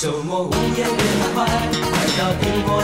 周末午夜别太快，快到苹果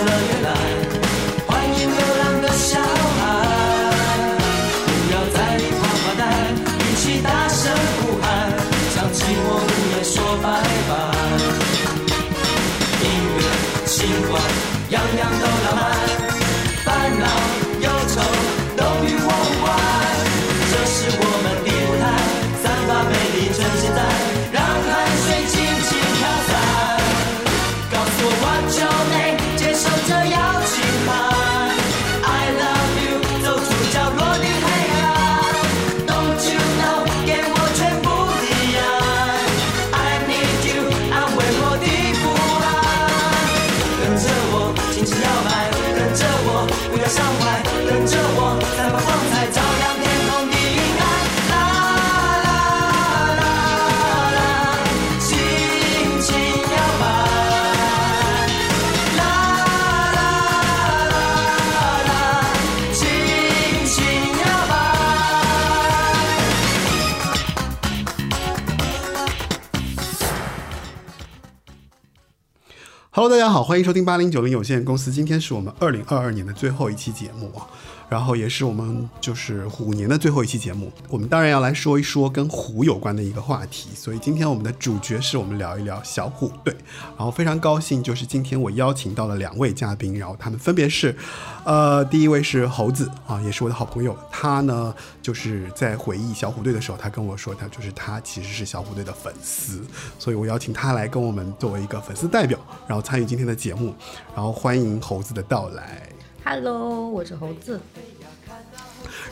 大家好，欢迎收听八零九零有限公司。今天是我们二零二二年的最后一期节目啊，然后也是我们就是虎年的最后一期节目。我们当然要来说一说跟虎有关的一个话题，所以今天我们的主角是我们聊一聊小虎队。然后非常高兴，就是今天我邀请到了两位嘉宾，然后他们分别是，呃，第一位是猴子啊，也是我的好朋友，他呢就是在回忆小虎队的时候，他跟我说，他就是他其实是小虎队的粉丝，所以我邀请他来跟我们作为一个粉丝代表，然后参与今天的节目，然后欢迎猴子的到来。Hello，我是猴子。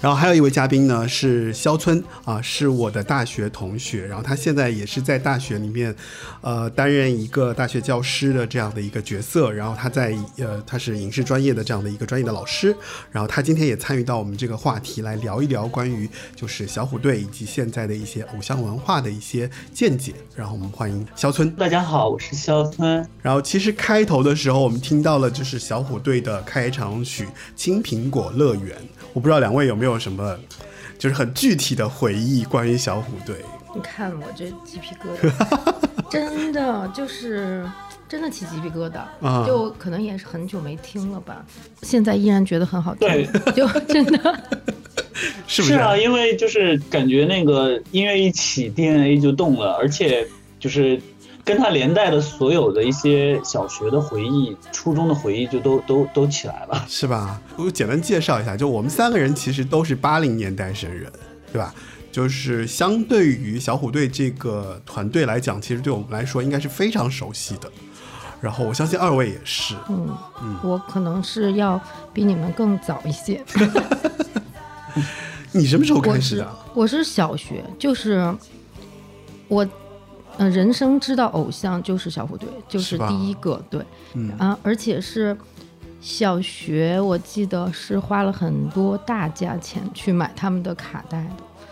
然后还有一位嘉宾呢是肖村啊，是我的大学同学，然后他现在也是在大学里面，呃，担任一个大学教师的这样的一个角色。然后他在呃，他是影视专业的这样的一个专业的老师。然后他今天也参与到我们这个话题来聊一聊关于就是小虎队以及现在的一些偶像文化的一些见解。然后我们欢迎肖村。大家好，我是肖村。然后其实开头的时候，我们听到了就是小虎队的开场曲《青苹果乐园》，我不知道两位有没有什么就是很具体的回忆关于小虎队。你看我这鸡皮疙瘩，真的就是真的起鸡皮疙瘩，啊就可能也是很久没听了吧，现在依然觉得很好听，就真的 是不是？啊，因为就是感觉那个音乐一起，DNA 就动了，而且就是跟他连带的所有的一些小学的回忆、初中的回忆就都都都起来了。是吧？我简单介绍一下，就我们三个人其实都是八零年代生人，对吧？就是相对于小虎队这个团队来讲，其实对我们来说应该是非常熟悉的。然后我相信二位也是，嗯嗯，我可能是要比你们更早一些。你什么时候开始的？我是小学，就是我，呃，人生知道偶像就是小虎队，就是第一个，对，嗯啊，而且是小学，我记得是花了很多大价钱去买他们的卡带的。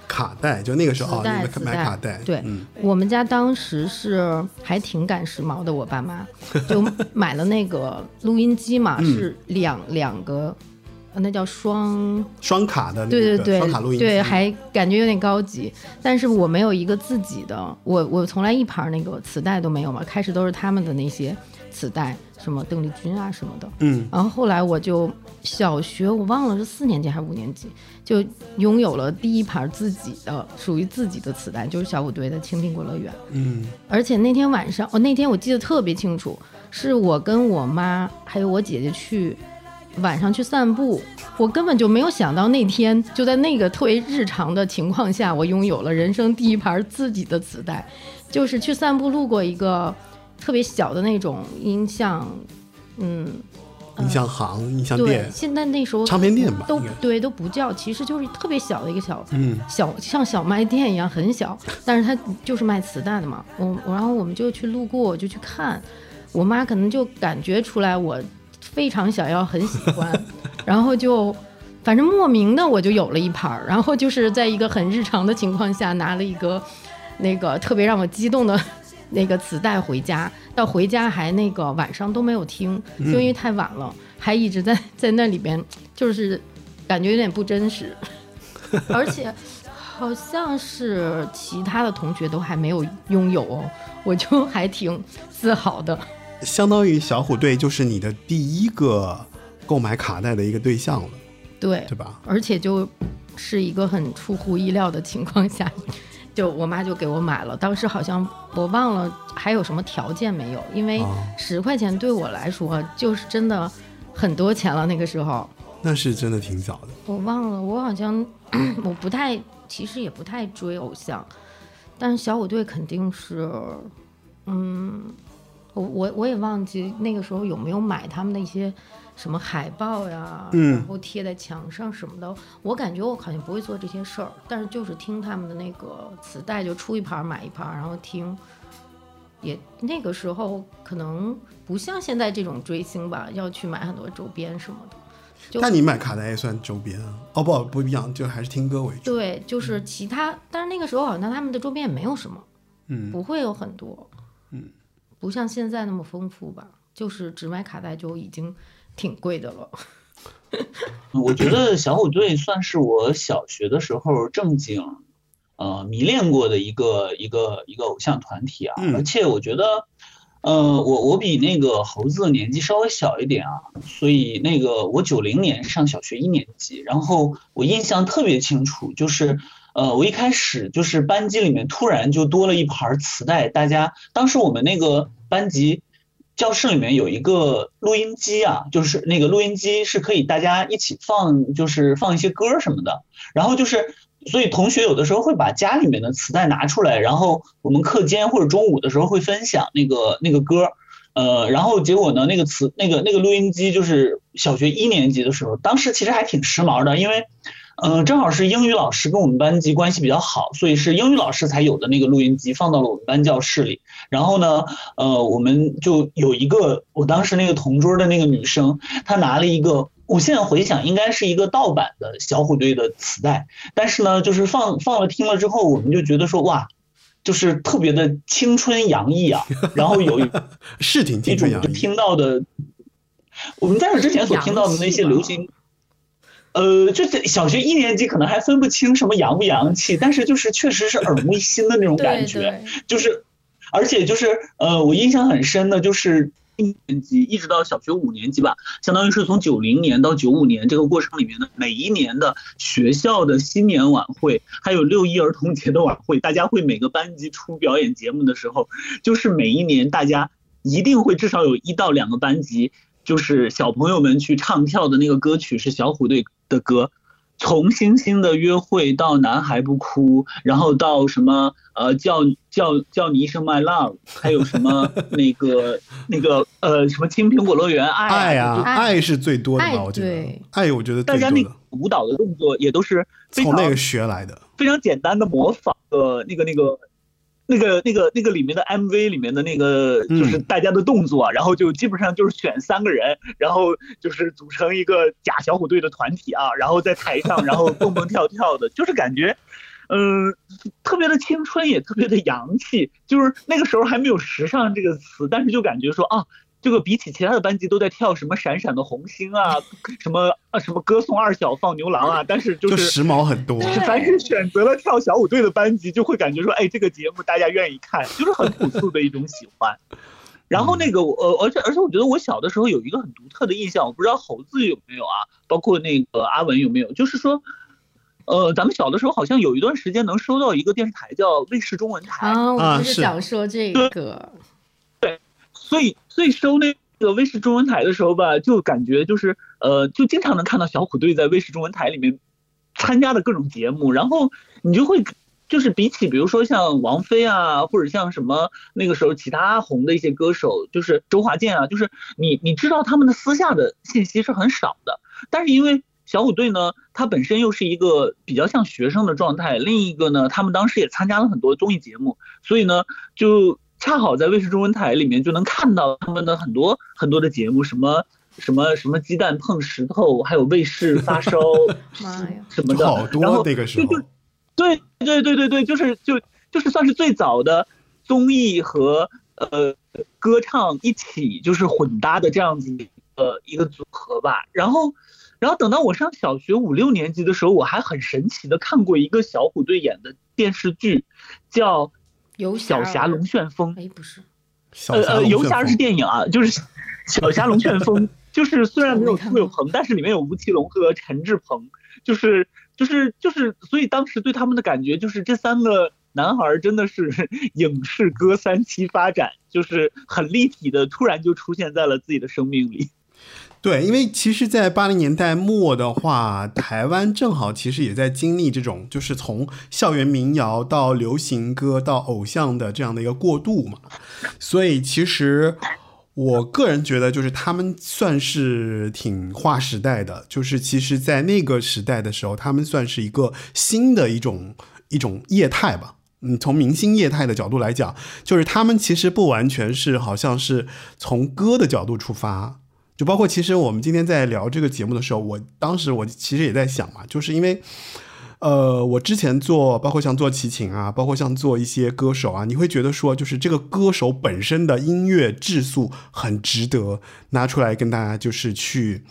卡带，就那个时候啊，磁带你们买卡带，对嗯，我们家当时是还挺赶时髦的，我爸妈 就买了那个录音机嘛，嗯是两两个，呃那叫双双卡的那个对对对，双卡录音机，对，还感觉有点高级。但是我没有一个自己的，我我从来一盘那个磁带都没有嘛，开始都是他们的那些磁带，什么邓丽君啊什么的。嗯，然后后来我就小学我忘了是四年级还是五年级，就拥有了第一盘自己的属于自己的磁带，就是小虎队的《青苹果乐园》。嗯，而且那天晚上，哦，那天我记得特别清楚，是我跟我妈还有我姐姐去晚上去散步，我根本就没有想到那天就在那个特别日常的情况下，我拥有了人生第一盘自己的磁带，就是去散步路过一个特别小的那种音像，嗯，音像行、音像对店，，现在那时候唱片店吧，都对都不叫，其实就是特别小的一个小嗯，小像小卖店一样很小，但是它就是卖磁带的嘛。我我然后我们就去路过，我就去看，我妈可能就感觉出来我非常想要，很喜欢，然后就反正莫名的我就有了一盘儿，然后就是在一个很日常的情况下拿了一个那个特别让我激动的。那个磁带回家，到回家还那个晚上都没有听，就因为太晚了，还一直在在那里边，就是感觉有点不真实，而且好像是其他的同学都还没有拥有哦，我就还挺自豪的。相当于小虎队就是你的第一个购买卡带的一个对象了，对对吧？而且就是一个很出乎意料的情况下，就我妈就给我买了。当时好像我忘了还有什么条件没有，因为哦十块钱对我来说就是真的很多钱了。那个时候那是真的挺早的。我忘了，我好像 我不太，其实也不太追偶像，但是小虎队肯定是，嗯，我我我也忘记那个时候有没有买他们的一些什么海报呀，嗯然后贴在墙上什么的。我感觉我好像不会做这些事儿，但是就是听他们的那个磁带，就出一盘儿买一盘儿，然后听。也那个时候可能不像现在这种追星吧，要去买很多周边什么的。就但你买卡带也算周边啊？哦不不一样，就还是听歌为主。对，就是其他，但是那个时候好像他们的周边也没有什么，嗯，不会有很多，嗯，不像现在那么丰富吧，就是只买卡带就已经挺贵的了。我觉得小虎队算是我小学的时候正经，呃，迷恋过的一个一个一个偶像团体啊。嗯而且我觉得，呃，我我比那个猴子年纪稍微小一点啊，所以那个我九零年上小学一年级，然后我印象特别清楚，就是。呃，我一开始就是班级里面突然就多了一盘磁带，大家当时我们那个班级教室里面有一个录音机啊，就是那个录音机是可以大家一起放，就是放一些歌什么的。然后就是，所以同学有的时候会把家里面的磁带拿出来，然后我们课间或者中午的时候会分享那个那个歌。呃，然后结果呢，那个磁那个那个录音机就是小学一年级的时候，当时其实还挺时髦的，因为。呃，正好是英语老师跟我们班级关系比较好，所以是英语老师才有的那个录音机放到了我们班教室里。然后呢，呃，我们就有一个我当时那个同桌的那个女生，她拿了一个，我现在回想应该是一个盗版的小虎队的磁带，但是呢，就是放放了听了之后，我们就觉得说哇，就是特别的青春洋溢啊，然后有一是挺青春洋溢。听到的，我们在这之前所听到的那些流行，呃，就是小学一年级可能还分不清什么洋不洋气，但是就是确实是耳目一新的那种感对觉，对，就是，而且就是呃，我印象很深的就是一年级一直到小学五年级吧，相当于是从九零年到九五年这个过程里面的每一年的学校的新年晚会，还有六一儿童节的晚会，大家会每个班级出表演节目的时候，就是每一年大家一定会至少有一到两个班级，就是小朋友们去唱跳的那个歌曲是小虎队的歌。从星星的约会到男孩不哭，然后到什么呃叫叫叫你一声 my love，还有什么 那个那个呃什么青苹果乐园爱爱啊，爱爱是最多的吧？我觉得对，爱我觉得大家那个舞蹈的动作也都是非常从那个学来的。非常简单的模仿呃那个那个那个那个那个里面的 MV 里面的那个嗯就是大家的动作，然后就基本上就是选三个人，然后就是组成一个假小虎队的团体啊，然后在台上 然后蹦蹦跳跳的，就是感觉。嗯，特别的青春，也特别的洋气。就是那个时候还没有“时尚”这个词，但是就感觉说啊，这个比起其他的班级都在跳什么闪闪的红星啊，什么啊什么歌颂二小放牛郎啊，但是就就是时髦很多。对凡是选择了跳小虎队的班级，就会感觉说，哎，这个节目大家愿意看，就是很朴素的一种喜欢。然后那个我，呃，而且而且我觉得我小的时候有一个很独特的印象，我不知道猴子有没有啊，包括那个阿文有没有，就是说，呃，咱们小的时候好像有一段时间能收到一个电视台叫卫视中文台，啊，我啊就是是想说这个，对所以所以收那个卫视中文台的时候吧，就感觉就是呃，就经常能看到小虎队在卫视中文台里面参加的各种节目，然后你就会就是比起比如说像王菲啊，或者像什么那个时候其他红的一些歌手，就是周华健啊，就是你你知道他们的私下的信息是很少的，但是因为小虎队呢，它本身又是一个比较像学生的状态，另一个呢，他们当时也参加了很多综艺节目，所以呢，就恰好在卫视中文台里面就能看到他们的很多 很多的节目，什么什么什么鸡蛋碰石头，还有卫视发烧 妈呀，什么的，好然后多那个时候。就就对对对对对，就是就就是算是最早的综艺和呃歌唱一起就是混搭的这样子的一个一个组合吧。然后然后等到我上小学五六年级的时候，我还很神奇的看过一个小虎队演的电视剧，叫《游小侠龙旋风》。哎，不是，呃呃，小侠龙游侠是电影啊，就是《小侠龙旋风 》，就是虽然没有苏有朋，但是里面有吴奇隆和陈志朋，就是就是就是，所以当时对他们的感觉就是这三个男孩儿真的是 影视歌三期发展，就是很立体的，突然就出现在了自己的生命里。对，因为其实，在八零年代末的话，台湾正好其实也在经历这种，就是从校园民谣到流行歌到偶像的这样的一个过渡嘛。所以，其实我个人觉得，就是他们算是挺划时代的。就是其实，在那个时代的时候，他们算是一个新的一种一种业态吧。嗯，从明星业态的角度来讲，就是他们其实不完全是好像是从歌的角度出发，就包括其实我们今天在聊这个节目的时候，我当时我其实也在想嘛，就是因为，呃，我之前做包括像做齐秦啊，包括像做一些歌手啊，你会觉得说，就是这个歌手本身的音乐质素很值得拿出来跟大家就是去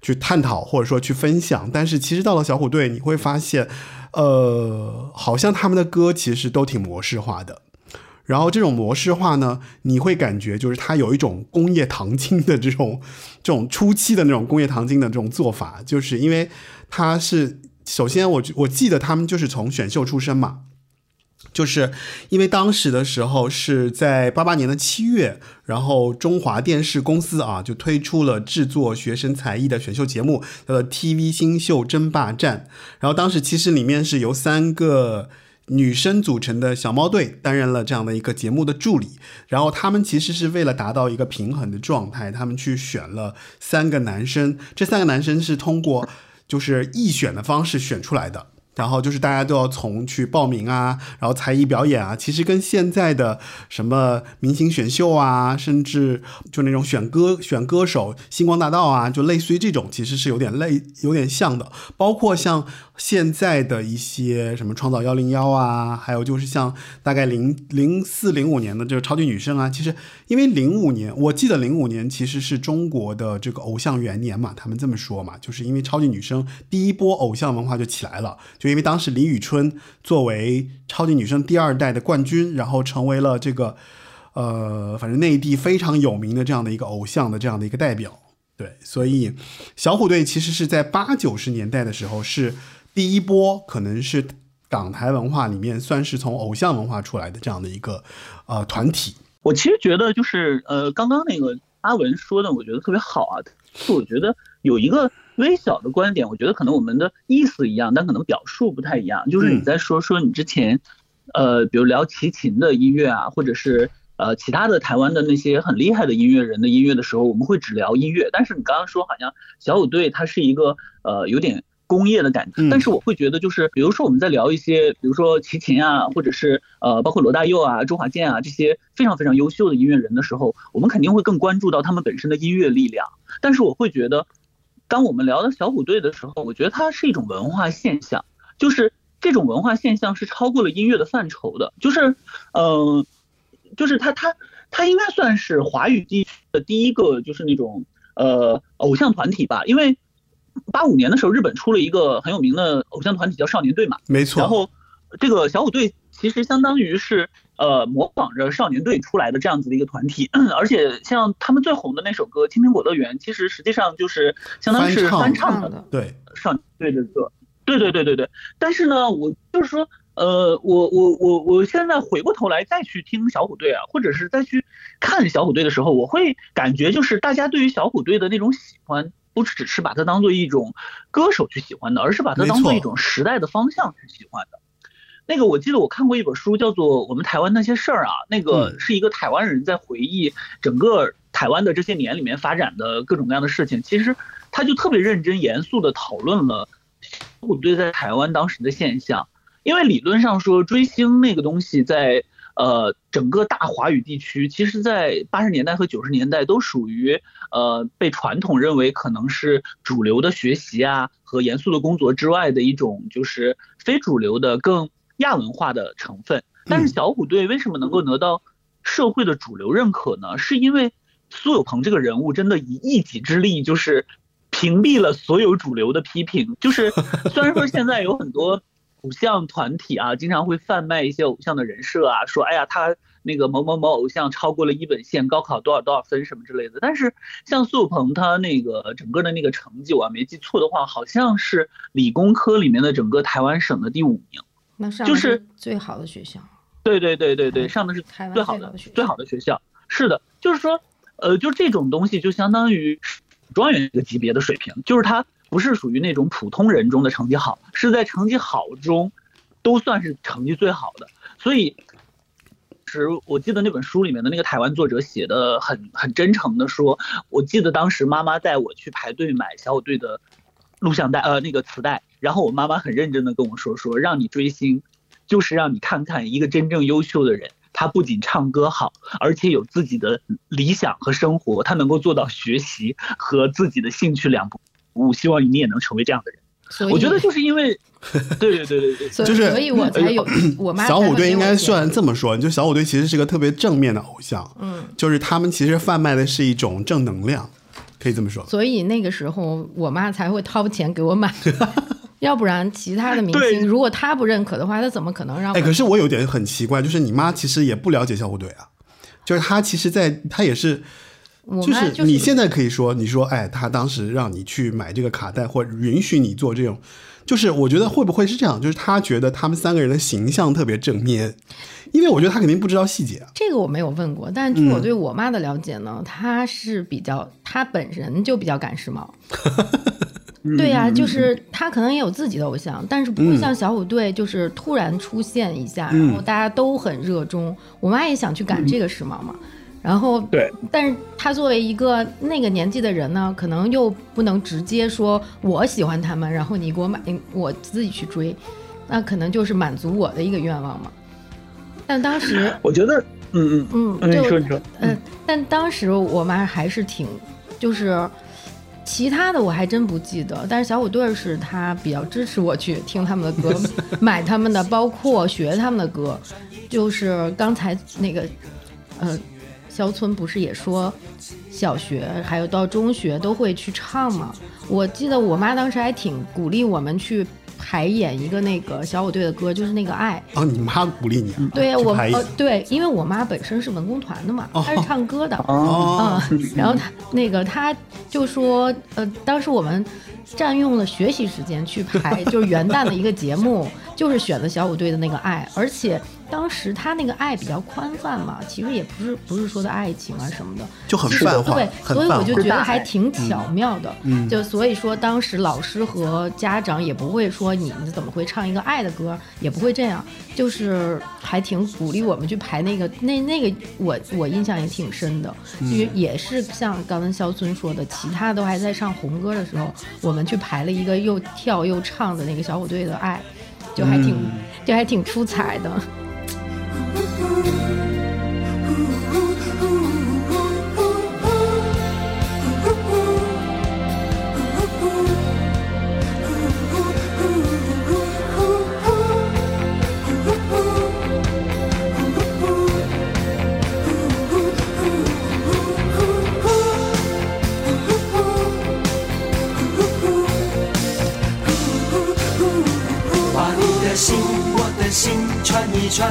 去探讨或者说去分享，但是其实到了小虎队，你会发现，呃，好像他们的歌其实都挺模式化的。然后这种模式化呢，你会感觉就是它有一种工业糖精的这种 这种初期的那种工业糖精的这种做法，就是因为它是首先我我记得他们就是从选秀出身嘛，就是因为当时的时候是在八八年的七月，然后中华电视公司啊就推出了制作学生才艺的选秀节目，叫做 TV 新秀争霸战。然后当时其实里面是由三个女生组成的小猫队担任了这样的一个节目的助理，然后他们其实是为了达到一个平衡的状态，他们去选了三个男生，这三个男生是通过就是预选的方式选出来的。然后就是大家都要从去报名啊，然后才艺表演啊，其实跟现在的什么明星选秀啊，甚至就那种选歌选歌手、星光大道啊，就类似于这种，其实是有点类有点像的。包括像现在的一些什么创造幺零幺啊，还有就是像大概零零四零五年的这个超级女声啊，其实因为零五年，我记得零五年其实是中国的这个偶像元年嘛，他们这么说嘛，就是因为超级女声第一波偶像文化就起来了，就因为当时李宇春作为超级女声第二代的冠军，然后成为了这个呃，反正内地非常有名的这样的一个偶像的这样的一个代表。对，所以小虎队其实是在八九十年代的时候是第一波，可能是港台文化里面算是从偶像文化出来的这样的一个呃团体。我其实觉得就是呃，刚刚那个阿文说的，我觉得特别好啊。就我觉得有一个微小的观点，我觉得可能我们的意思一样，但可能表述不太一样。就是你在说说你之前，呃，比如聊齐秦的音乐啊，或者是呃其他的台湾的那些很厉害的音乐人的音乐的时候，我们会只聊音乐。但是你刚刚说好像小虎队它是一个呃有点工业的感觉，嗯但是我会觉得就是比如说我们在聊一些，比如说齐秦啊，或者是呃包括罗大佑啊、周华健啊这些非常非常优秀的音乐人的时候，我们肯定会更关注到他们本身的音乐力量。但是我会觉得，当我们聊到小虎队的时候，我觉得它是一种文化现象，就是这种文化现象是超过了音乐的范畴的，就是，呃，就是它它它应该算是华语地区的第一个就是那种呃偶像团体吧，因为八五年的时候日本出了一个很有名的偶像团体叫少年队嘛，没错，然后这个小虎队其实相当于是呃模仿着少年队出来的这样子的一个团体，而且像他们最红的那首歌《青苹果乐园》，其实实际上就是相当于是翻唱的。的，对，少年队的歌。对对对对对，但是呢，我就是说，呃，我我我我现在回过头来再去听小虎队啊，或者是再去看小虎队的时候，我会感觉就是大家对于小虎队的那种喜欢，不只是把它当做一种歌手去喜欢的，而是把它当做一种时代的方向去喜欢的。那个我记得我看过一本书，叫做《我们台湾那些事儿》啊，那个嗯是一个台湾人在回忆整个台湾的这些年里面发展的各种各样的事情。其实他就特别认真严肃地讨论了小虎队在台湾当时的现象，因为理论上说追星那个东西在呃整个大华语地区，其实在八十年代和九十年代都属于呃被传统认为可能是主流的学习啊和严肃的工作之外的一种就是非主流的更亚文化的成分。但是小虎队为什么能够得到社会的主流认可呢？是因为苏有朋这个人物真的以一己之力就是屏蔽了所有主流的批评。就是虽然说现在有很多偶像团体啊，经常会贩卖一些偶像的人设啊，说哎呀他那个某某某偶像超过了一本线，高考多少多少分什么之类的。但是像苏有朋他那个整个的那个成绩，我没记错的话，好像是理工科里面的整个台湾省的第五名。那上就是最好的学校，对对对对对，嗯上的是台湾最好的最好的学校最好的学校。是的，就是说，呃，就这种东西就相当于状元这个级别的水平，就是他不是属于那种普通人中的成绩好，是在成绩好中都算是成绩最好的。所以，时我记得那本书里面的那个台湾作者写的很很真诚的说，我记得当时妈妈带我去排队买小虎队的录像带，呃，那个磁带，然后我妈妈很认真的跟我说，说让你追星，就是让你看看一个真正优秀的人，他不仅唱歌好，而且有自己的理想和生活，他能够做到学习和自己的兴趣两不误。希望你也能成为这样的人。所以我觉得就是因为，对对对对对，所以就是所以我才有我妈小虎队应该算算这么说，就小虎队其实是个特别正面的偶像，嗯，就是他们其实贩卖的是一种正能量，可以这么说。所以那个时候我妈才会掏钱给我买，要不然其他的明星如果他不认可的话，他怎么可能让我？哎，可是我有点很奇怪，就是你妈其实也不了解小虎队啊，就是她其实在，她也是，就是你现在可以说，你说，哎，他当时让你去买这个卡带，或者允许你做这种，就是我觉得会不会是这样？就是他觉得他们三个人的形象特别正面，因为我觉得他肯定不知道细节啊。这个我没有问过，但据我嗯对我妈的了解呢，她是比较，她本人就比较赶时髦。对呀、就是他可能也有自己的偶像，但是不会像小虎队，就是突然出现一下，然后大家都很热衷。我妈也想去赶这个时髦嘛，然后对，但是她作为一个那个年纪的人呢，可能又不能直接说我喜欢他们，然后你给我买，我自己去追，那可能就是满足我的一个愿望嘛。但当时，我觉得，嗯嗯。嗯，嗯，你就说你说，嗯，但当时我妈还是挺，就是其他的我还真不记得，但是小虎队是他比较支持我去听他们的歌，买他们的，包括学他们的歌。就是刚才那个，呃，肖村不是也说，小学还有到中学都会去唱嘛？我记得我妈当时还挺鼓励我们去排演一个那个小虎队的歌，就是那个爱。哦，你妈鼓励你啊？对我去排演呃对，因为我妈本身是文工团的嘛，她是唱歌的。哦，嗯，然后她那个她就说，呃，当时我们占用了学习时间去排，就是元旦的一个节目，就是选的小虎队的那个爱，而且当时他那个爱比较宽泛嘛，其实也不是不是说的爱情啊什么的，就很其实泛化对，很泛化所以我就觉得还挺巧妙的。嗯就所以说，当时老师和家长也不会说你你怎么会唱一个爱的歌，也不会这样，就是还挺鼓励我们去排那个那那个我我印象也挺深的，因为也是像刚才肖村说的，其他都还在唱红歌的时候，我们去排了一个又跳又唱的那个小虎队的爱，就还挺、就还挺出彩的。把你的心，我的心串一串，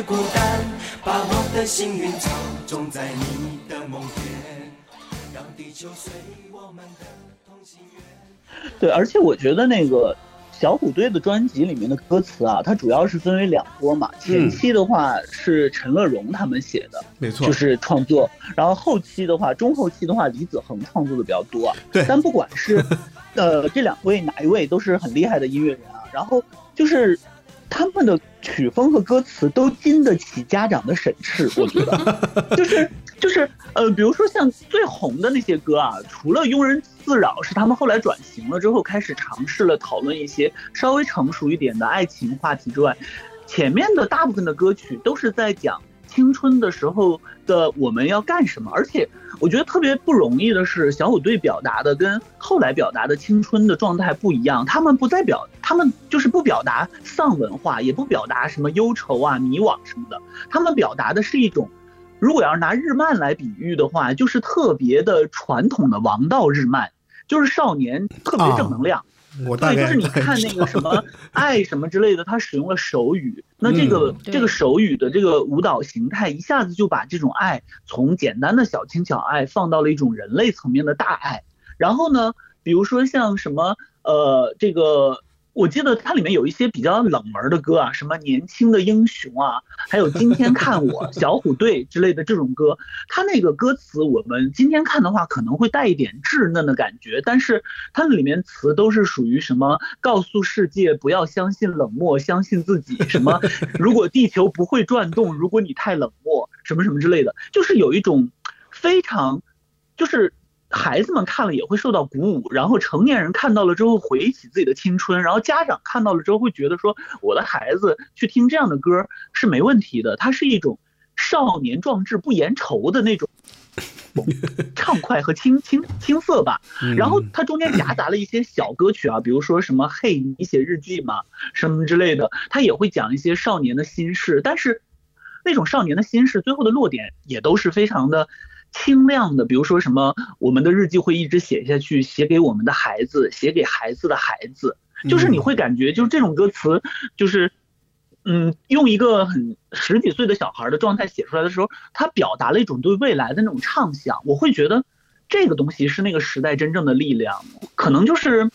孤单，把我的幸运草种在你的梦田，让地球随我们的同心圆。对，而且我觉得那个小虎队的专辑里面的歌词啊，它主要是分为两波嘛。前期的话是陈乐融他们写的，没错，就是创作；然后后期的话，中后期的话，李子恒创作的比较多。啊对但不管是呃这两位哪一位，都是很厉害的音乐人啊。然后就是他们的曲风和歌词都经得起家长的审视，我觉得，就是就是呃，比如说像最红的那些歌啊，除了《庸人自扰》是他们后来转型了之后开始尝试了讨论一些稍微成熟一点的爱情话题之外，前面的大部分的歌曲都是在讲青春的时候的我们要干什么，而且我觉得特别不容易的是，小虎队表达的跟后来表达的青春的状态不一样，他们不再表，他们就是不表达丧文化，也不表达什么忧愁啊、迷惘什么的，他们表达的是一种。如果要是拿日漫来比喻的话，就是特别的传统的王道日漫，就是少年特别正能量，我大概就是你看那个什么爱什么之类的，他使用了手语，那这个、嗯。这个手语的这个舞蹈形态，一下子就把这种爱从简单的小情小爱放到了一种人类层面的大爱。然后呢，比如说像什么呃，这个我记得它里面有一些比较冷门的歌啊，什么年轻的英雄啊，还有今天看我小虎队之类的这种歌，它那个歌词我们今天看的话可能会带一点稚嫩的感觉，但是它里面词都是属于什么告诉世界不要相信冷漠，相信自己，什么如果地球不会转动，如果你太冷漠，什么什么之类的，就是有一种非常就是。孩子们看了也会受到鼓舞，然后成年人看到了之后回忆起自己的青春，然后家长看到了之后会觉得说，我的孩子去听这样的歌是没问题的，它是一种少年壮志不言愁的那种 畅快和青青青涩吧。然后它中间夹杂了一些小歌曲啊，比如说什么“嘿，你写日记吗”什么之类的，它也会讲一些少年的心事，但是那种少年的心事最后的落点也都是非常的。清亮的，比如说什么，我们的日记会一直写下去，写给我们的孩子，写给孩子的孩子，就是你会感觉，就是这种歌词，就是，嗯，用一个很十几岁的小孩的状态写出来的时候，他表达了一种对未来的那种畅想。我会觉得这个东西是那个时代真正的力量，可能就是，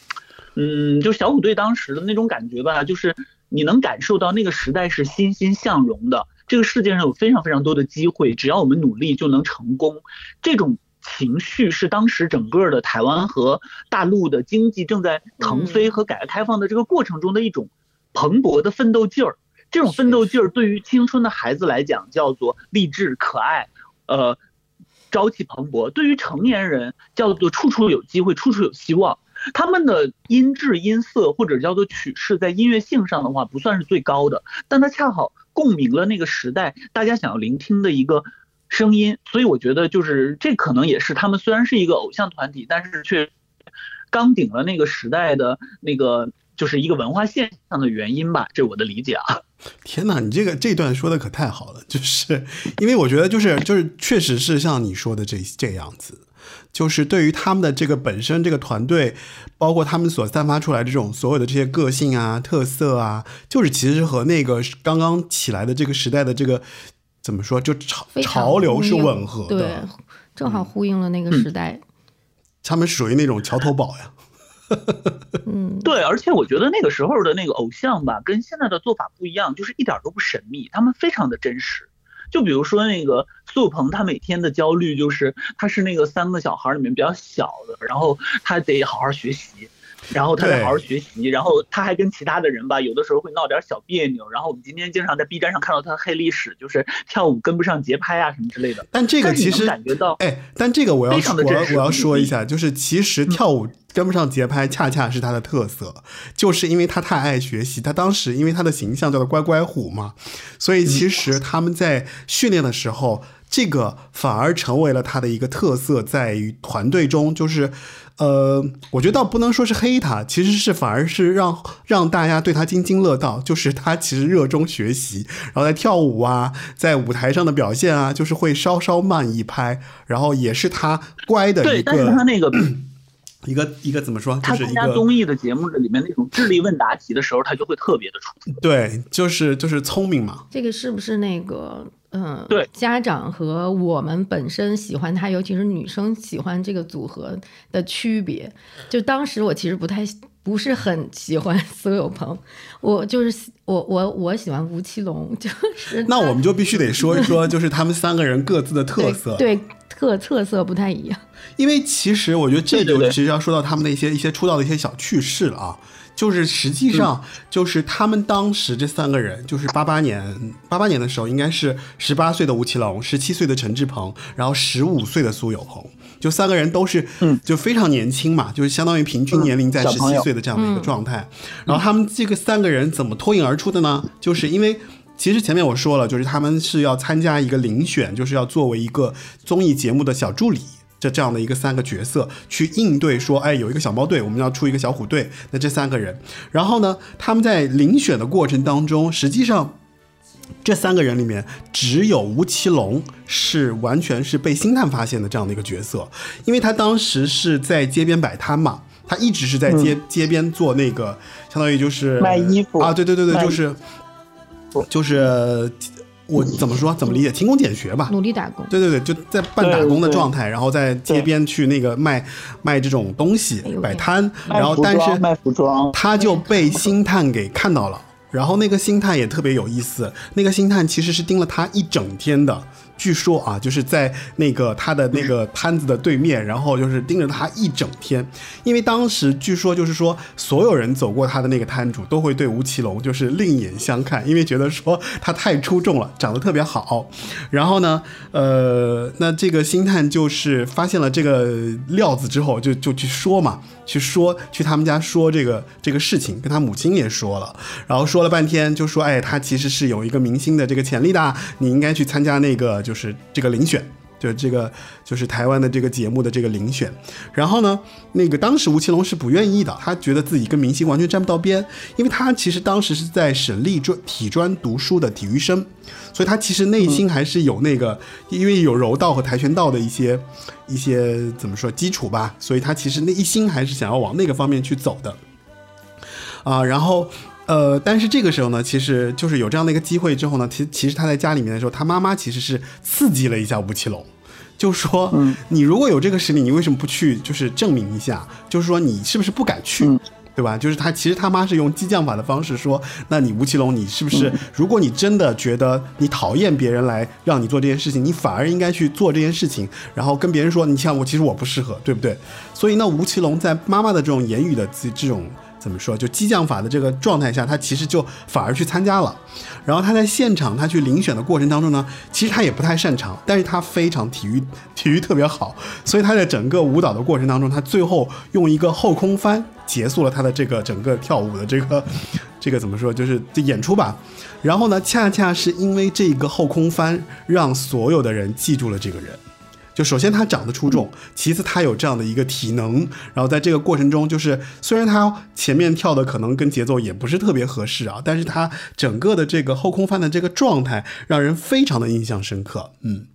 嗯，就小虎队当时的那种感觉吧，就是你能感受到那个时代是欣欣向荣的。这个世界上有非常非常多的机会，只要我们努力就能成功。这种情绪是当时整个的台湾和大陆的经济正在腾飞和改革开放的这个过程中的一种蓬勃的奋斗劲儿。这种奋斗劲儿对于青春的孩子来讲叫做励志可爱，呃，朝气蓬勃；对于成年人叫做处处有机会，处处有希望。他们的音质、音色或者叫做曲式，在音乐性上的话不算是最高的，但它恰好共鸣了那个时代大家想要聆听的一个声音。所以我觉得，就是这可能也是他们虽然是一个偶像团体，但是却刚顶了那个时代的那个就是一个文化现象的原因吧。这我的理解啊。天哪，你这个这段说的可太好了，就是因为我觉得就是就是确实是像你说的这这样子。就是对于他们的这个本身这个团队，包括他们所散发出来的这种所有的这些个性啊、特色啊，就是其实和那个刚刚起来的这个时代的这个怎么说，就潮潮流是吻合对的。，正好呼应了那个时代。他们属于那种桥头堡呀。嗯，对，而且我觉得那个时候的那个偶像吧，跟现在的做法不一样，就是一点都不神秘，他们非常的真实。就比如说那个苏鹏，他每天的焦虑就是他是那个三个小孩里面比较小的，然后他得好好学习，然后他得好好学习，然后他还跟其他的人吧，有的时候会闹点小别扭。然后我们今天经常在 B 站上看到他的黑历史，就是跳舞跟不上节拍啊什么之类的。但这个其实感觉到，哎，但这个我要我要我要说一下，就是其实跳舞跟不上节拍，恰恰是他的特色，就是因为他太爱学习。他当时因为他的形象叫做乖乖虎嘛，所以其实他们在训练的时候，这个反而成为了他的一个特色，在于团队中就是。呃，我觉得倒不能说是黑他，其实是反而是让让大家对他津津乐道，就是他其实热衷学习，然后在跳舞啊，在舞台上的表现啊，就是会稍稍慢一拍，然后也是他乖的对，一但是他那个 一个一个怎么说，他就是一个参加综艺的节目的里面那种智力问答题的时候，他就会特别的出色。对，就是就是聪明嘛，这个是不是那个嗯，对家长和我们本身喜欢他，尤其是女生喜欢这个组合的区别。就当时我其实不太不是很喜欢苏有朋，我就是我我我喜欢吴奇隆，就是那我们就必须得说一说，就是他们三个人各自的特色。对对特特色不太一样。因为其实我觉得这就其实要说到他们的一些一些出道的一些小趣事了啊。就是实际上，就是他们当时这三个人，就是八八年八八年的时候，应该是十八岁的吴奇隆，十七岁的陈志朋，然后十五岁的苏有朋，就三个人都是，嗯就非常年轻嘛，就是相当于平均年龄在十七岁的这样的一个状态。然后他们这个三个人怎么脱颖而出的呢？就是因为。其实前面我说了，就是他们是要参加一个遴选，就是要作为一个综艺节目的小助理，这这样的一个三个角色去应对说，哎，有一个小猫队，我们要出一个小虎队，那这三个人，然后呢，他们在遴选的过程当中，实际上这三个人里面，只有吴奇隆是完全是被星探发现的这样的一个角色，因为他当时是在街边摆摊嘛，他一直是在街、街边做那个，相当于就是卖衣服。啊，对对对对，卖就是就是我怎么说怎么理解，勤工俭学吧，努力打工，对对对，就在半打工的状态，然后在街边去那个卖卖这种东西摆摊，然后但是卖服装，他就被星探给看到了，然后那个星探也特别有意思，那个星探其实是盯了他一整天的。据说啊，就是在那个他的那个摊子的对面，然后就是盯着他一整天，因为当时据说就是说，所有人走过他的那个摊主都会对吴奇隆就是另眼相看，因为觉得说他太出众了，长得特别好。然后呢，呃，那这个星探就是发现了这个料子之后，就就去说嘛，去说去他们家说这个这个事情，跟他母亲也说了，然后说了半天，就说哎，他其实是有一个明星的这个潜力的，你应该去参加那个就是这个遴选。就这个就是台湾的这个节目的这个遴选，然后呢，那个当时吴奇隆是不愿意的，他觉得自己跟明星完全沾不到边，因为他其实当时是在省立专体专读书的体育生，所以他其实内心还是有那个，因为有柔道和跆拳道的一些一些怎么说基础吧，所以他其实内心还是想要往那个方面去走的，啊，然后。呃，但是这个时候呢，其实就是有这样的一个机会之后呢，其其实他在家里面的时候，他妈妈其实是刺激了一下吴奇隆，就说，嗯你如果有这个实力，你为什么不去就是证明一下？就是说你是不是不敢去？嗯对吧？就是他其实他妈是用激将法的方式说，那你吴奇隆，你是不是？如果你真的觉得你讨厌别人来让你做这件事情，你反而应该去做这件事情，然后跟别人说，你像我其实我不适合，对不对？所以呢，吴奇隆在妈妈的这种言语的这这种。怎么说？就激将法的这个状态下，他其实就反而去参加了。然后他在现场他去遴选的过程当中呢，其实他也不太擅长，但是他非常体育体育特别好，所以他在整个舞蹈的过程当中，他最后用一个后空翻结束了他的这个整个跳舞的这个这个怎么说？就是这演出吧。然后呢，恰恰是因为这个后空翻，让所有的人记住了这个人。就首先他长得出众，其次他有这样的一个体能，然后在这个过程中，就是虽然他前面跳的可能跟节奏也不是特别合适啊，但是他整个的这个后空翻的这个状态让人非常的印象深刻。嗯，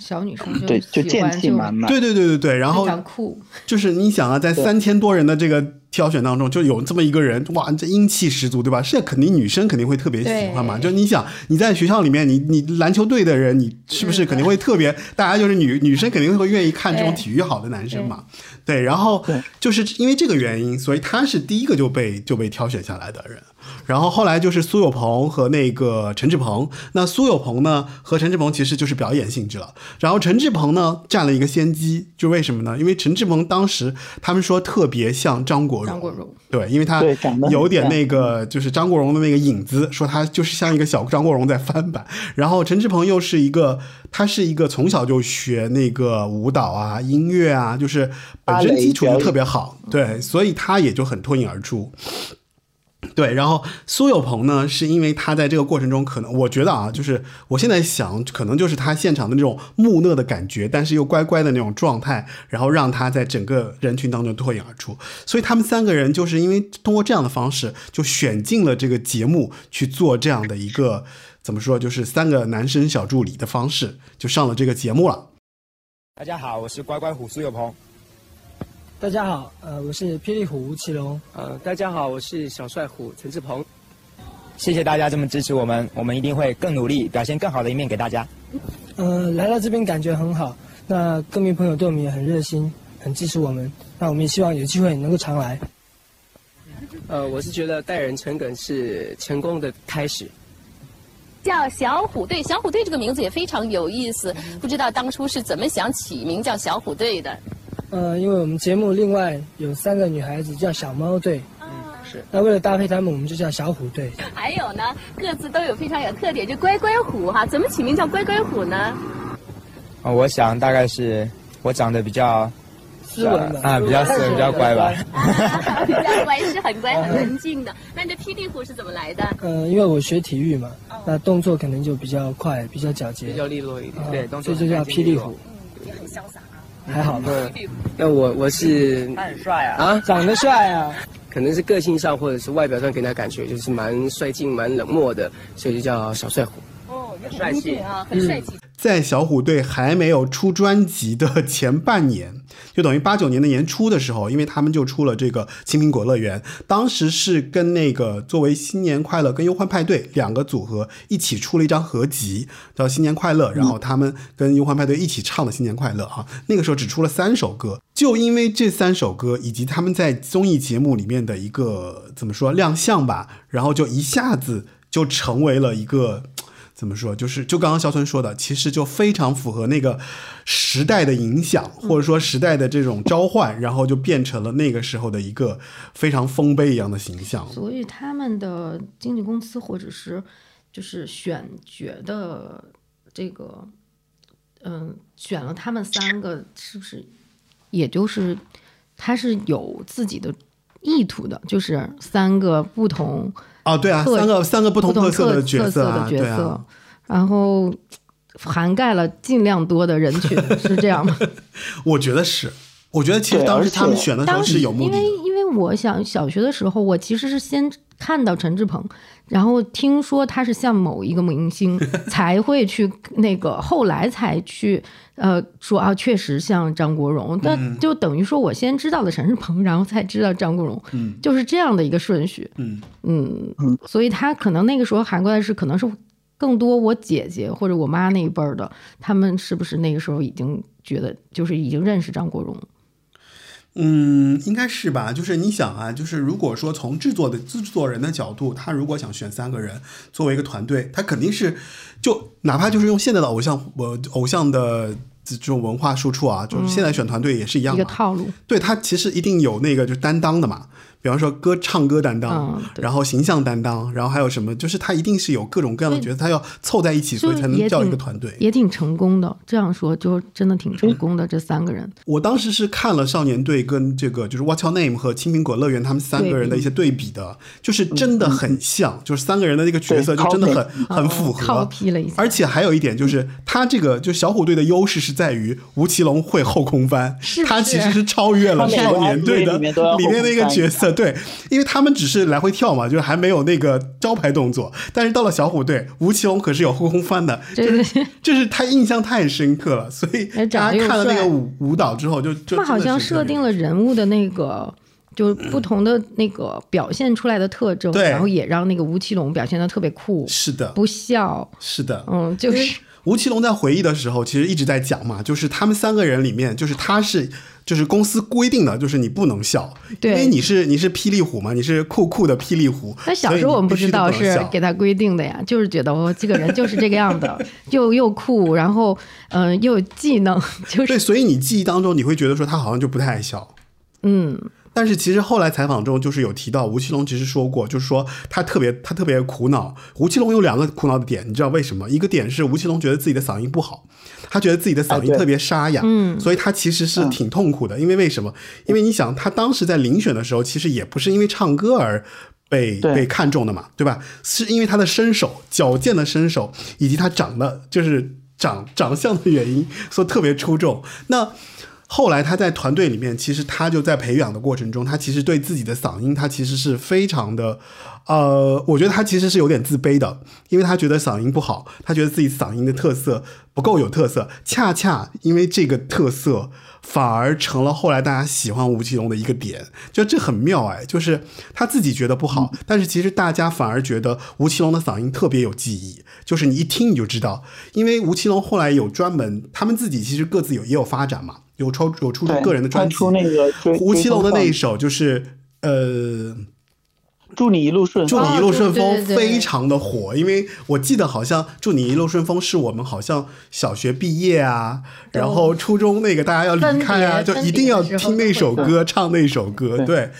小女生就对，就剑气满满。对对对对对，然后非常酷，就是你想啊，在三千多人的这个挑选当中，就有这么一个人，哇，这英气十足，对吧？这肯定女生肯定会特别喜欢嘛。就你想，你在学校里面，你你篮球队的人，你是不是肯定会特别？大家就是女女生肯定会愿意看这种体育好的男生嘛。对，然后对就是因为这个原因，所以他是第一个就被就被挑选下来的人。然后后来就是苏有朋和那个陈志朋，那苏有朋呢和陈志朋其实就是表演性质了。然后陈志朋呢占了一个先机，就为什么呢？因为陈志朋当时他们说特别像张国荣，张国荣对，因为他有点那个就是张国荣的那个影子，说他就是像一个小张国荣在翻版。然后陈志朋又是一个，他是一个从小就学那个舞蹈啊、音乐啊，就是本身基础就特别好，对，所以他也就很脱颖而出。对，然后苏有朋呢，是因为他在这个过程中，可能我觉得啊，就是我现在想，可能就是他现场的那种木讷的感觉，但是又乖乖的那种状态，然后让他在整个人群当中脱颖而出。所以他们三个人就是因为通过这样的方式，就选进了这个节目去做这样的一个怎么说，就是三个男生小助理的方式，就上了这个节目了。大家好，我是乖乖虎苏有朋。大家好，呃，我是霹雳虎吴奇隆。呃，大家好，我是小帅虎陈志鹏。谢谢大家这么支持我们，我们一定会更努力，表现更好的一面给大家。呃，来到这边感觉很好，那歌迷朋友对我们也很热心，很支持我们。那我们也希望有机会能够常来。呃，我是觉得待人诚恳是成功的开始。叫小虎队，小虎队这个名字也非常有意思，不知道当初是怎么想起名叫小虎队的？呃，因为我们节目另外有三个女孩子叫小猫队，嗯，是。那为了搭配她们，我们就叫小虎队。还有呢，各自都有非常有特点，就乖乖虎哈，怎么起名叫乖乖虎呢？啊，我想大概是我长得比较。斯文的啊，比较斯文，比较乖吧。比较乖是很乖很文静的。那你的霹雳虎是怎么来的？呃，因为我学体育嘛，那动作可能就比较快，比较矫捷，比较利落一点。对，所以就叫霹雳虎。也很潇洒啊。还好。吧。那我我是。他很帅啊。啊，长得帅啊。可能是个性上或者是外表上给人家感觉就是蛮帅劲、蛮冷漠的，所以就叫小帅虎。哦，很帅气啊，很帅气。在小虎队还没有出专辑的前半年，就等于八九年的年初的时候，因为他们就出了这个《青苹果乐园》，当时是跟那个作为新年快乐跟忧欢派对两个组合一起出了一张合集，叫《新年快乐》，然后他们跟忧欢派对一起唱的《新年快乐》啊，那个时候只出了三首歌，就因为这三首歌以及他们在综艺节目里面的一个怎么说亮相吧，然后就一下子就成为了一个。怎么说？就是就刚刚肖春说的，其实就非常符合那个时代的影响，或者说时代的这种召唤，然后就变成了那个时候的一个非常丰碑一样的形象。所以他们的经纪公司或者是就是选角的这个，嗯，选了他们三个，是不是？也就是他是有自己的意图的，就是三个不同。哦，对啊，三个三个不同特色的角色啊，对啊，然后涵盖了尽量多的人群，是这样吗？我觉得是，我觉得其实当时他们选的时候是有目的，因为因为我想小学的时候，我其实是先看到陈志朋。然后听说他是像某一个明星，才会去那个，后来才去，呃，说啊，确实像张国荣，那就等于说我先知道了陈世鹏，然后才知道张国荣，嗯，就是这样的一个顺序，嗯嗯，所以他可能那个时候韩国的是，可能是更多我姐姐或者我妈那一辈儿的，他们是不是那个时候已经觉得就是已经认识张国荣？嗯，应该是吧。就是你想啊，就是如果说从制作的制作人的角度，他如果想选三个人作为一个团队，他肯定是就哪怕就是用现在的偶像，我偶像的这种文化输出啊，就是现在选团队也是一样一个套路。对他其实一定有那个就担当的嘛。比方说歌唱歌担当，然后形象担当，然后还有什么？就是他一定是有各种各样的角色，他要凑在一起，所以才能叫一个团队。也挺成功的，这样说就真的挺成功的。这三个人，我当时是看了少年队跟这个就是 What's Your Name 和青苹果乐园他们三个人的一些对比的，就是真的很像，就是三个人的那个角色就真的很很符合。而且还有一点就是，他这个就小虎队的优势是在于吴奇隆会后空翻，他其实是超越了少年队的里面那个角色。对，因为他们只是来回跳嘛，就是还没有那个招牌动作。但是到了小虎队，吴奇隆可是有后空翻的，就是就是他印象太深刻了，所以大家看了那个舞舞蹈之后，就就他好像设定了人物的那个，就不同的那个表现出来的特征，然后也让那个吴奇隆表现的特别酷。是的，不笑。是的，嗯，就是吴奇隆在回忆的时候，其实一直在讲嘛，就是他们三个人里面，就是他是。就是公司规定的，就是你不能笑，因为你是你是霹雳虎嘛，你是酷酷的霹雳虎。那小时候我们不知道是给他规定的呀，就是觉得我这个人就是这个样子，又又酷，然后嗯又有技能，就是对，所以你记忆当中你会觉得说他好像就不太爱笑，嗯。但是其实后来采访中就是有提到吴奇隆其实说过，就是说他特别他特别苦恼。吴奇隆有两个苦恼的点，你知道为什么？一个点是吴奇隆觉得自己的嗓音不好，他觉得自己的嗓音特别沙哑，嗯，所以他其实是挺痛苦的。因为为什么？因为你想，他当时在遴选的时候，其实也不是因为唱歌而被被看中的嘛，对吧？是因为他的身手、矫健的身手，以及他长得就是长长相的原因，所以特别出众。那后来他在团队里面，其实他就在培养的过程中，他其实对自己的嗓音，他其实是非常的，呃，我觉得他其实是有点自卑的，因为他觉得嗓音不好，他觉得自己嗓音的特色不够有特色。恰恰因为这个特色，反而成了后来大家喜欢吴奇隆的一个点，就这很妙哎，就是他自己觉得不好，但是其实大家反而觉得吴奇隆的嗓音特别有记忆，就是你一听你就知道，因为吴奇隆后来有专门，他们自己其实各自有也有发展嘛。有抽有出出个人的专辑，出那个胡奇隆的那一首就是呃，祝你一路顺祝你一路顺风，非常的火。因为我记得好像祝你一路顺风是我们好像小学毕业啊，然后初中那个大家要离开啊，就一定要听那首歌，唱那首歌，对。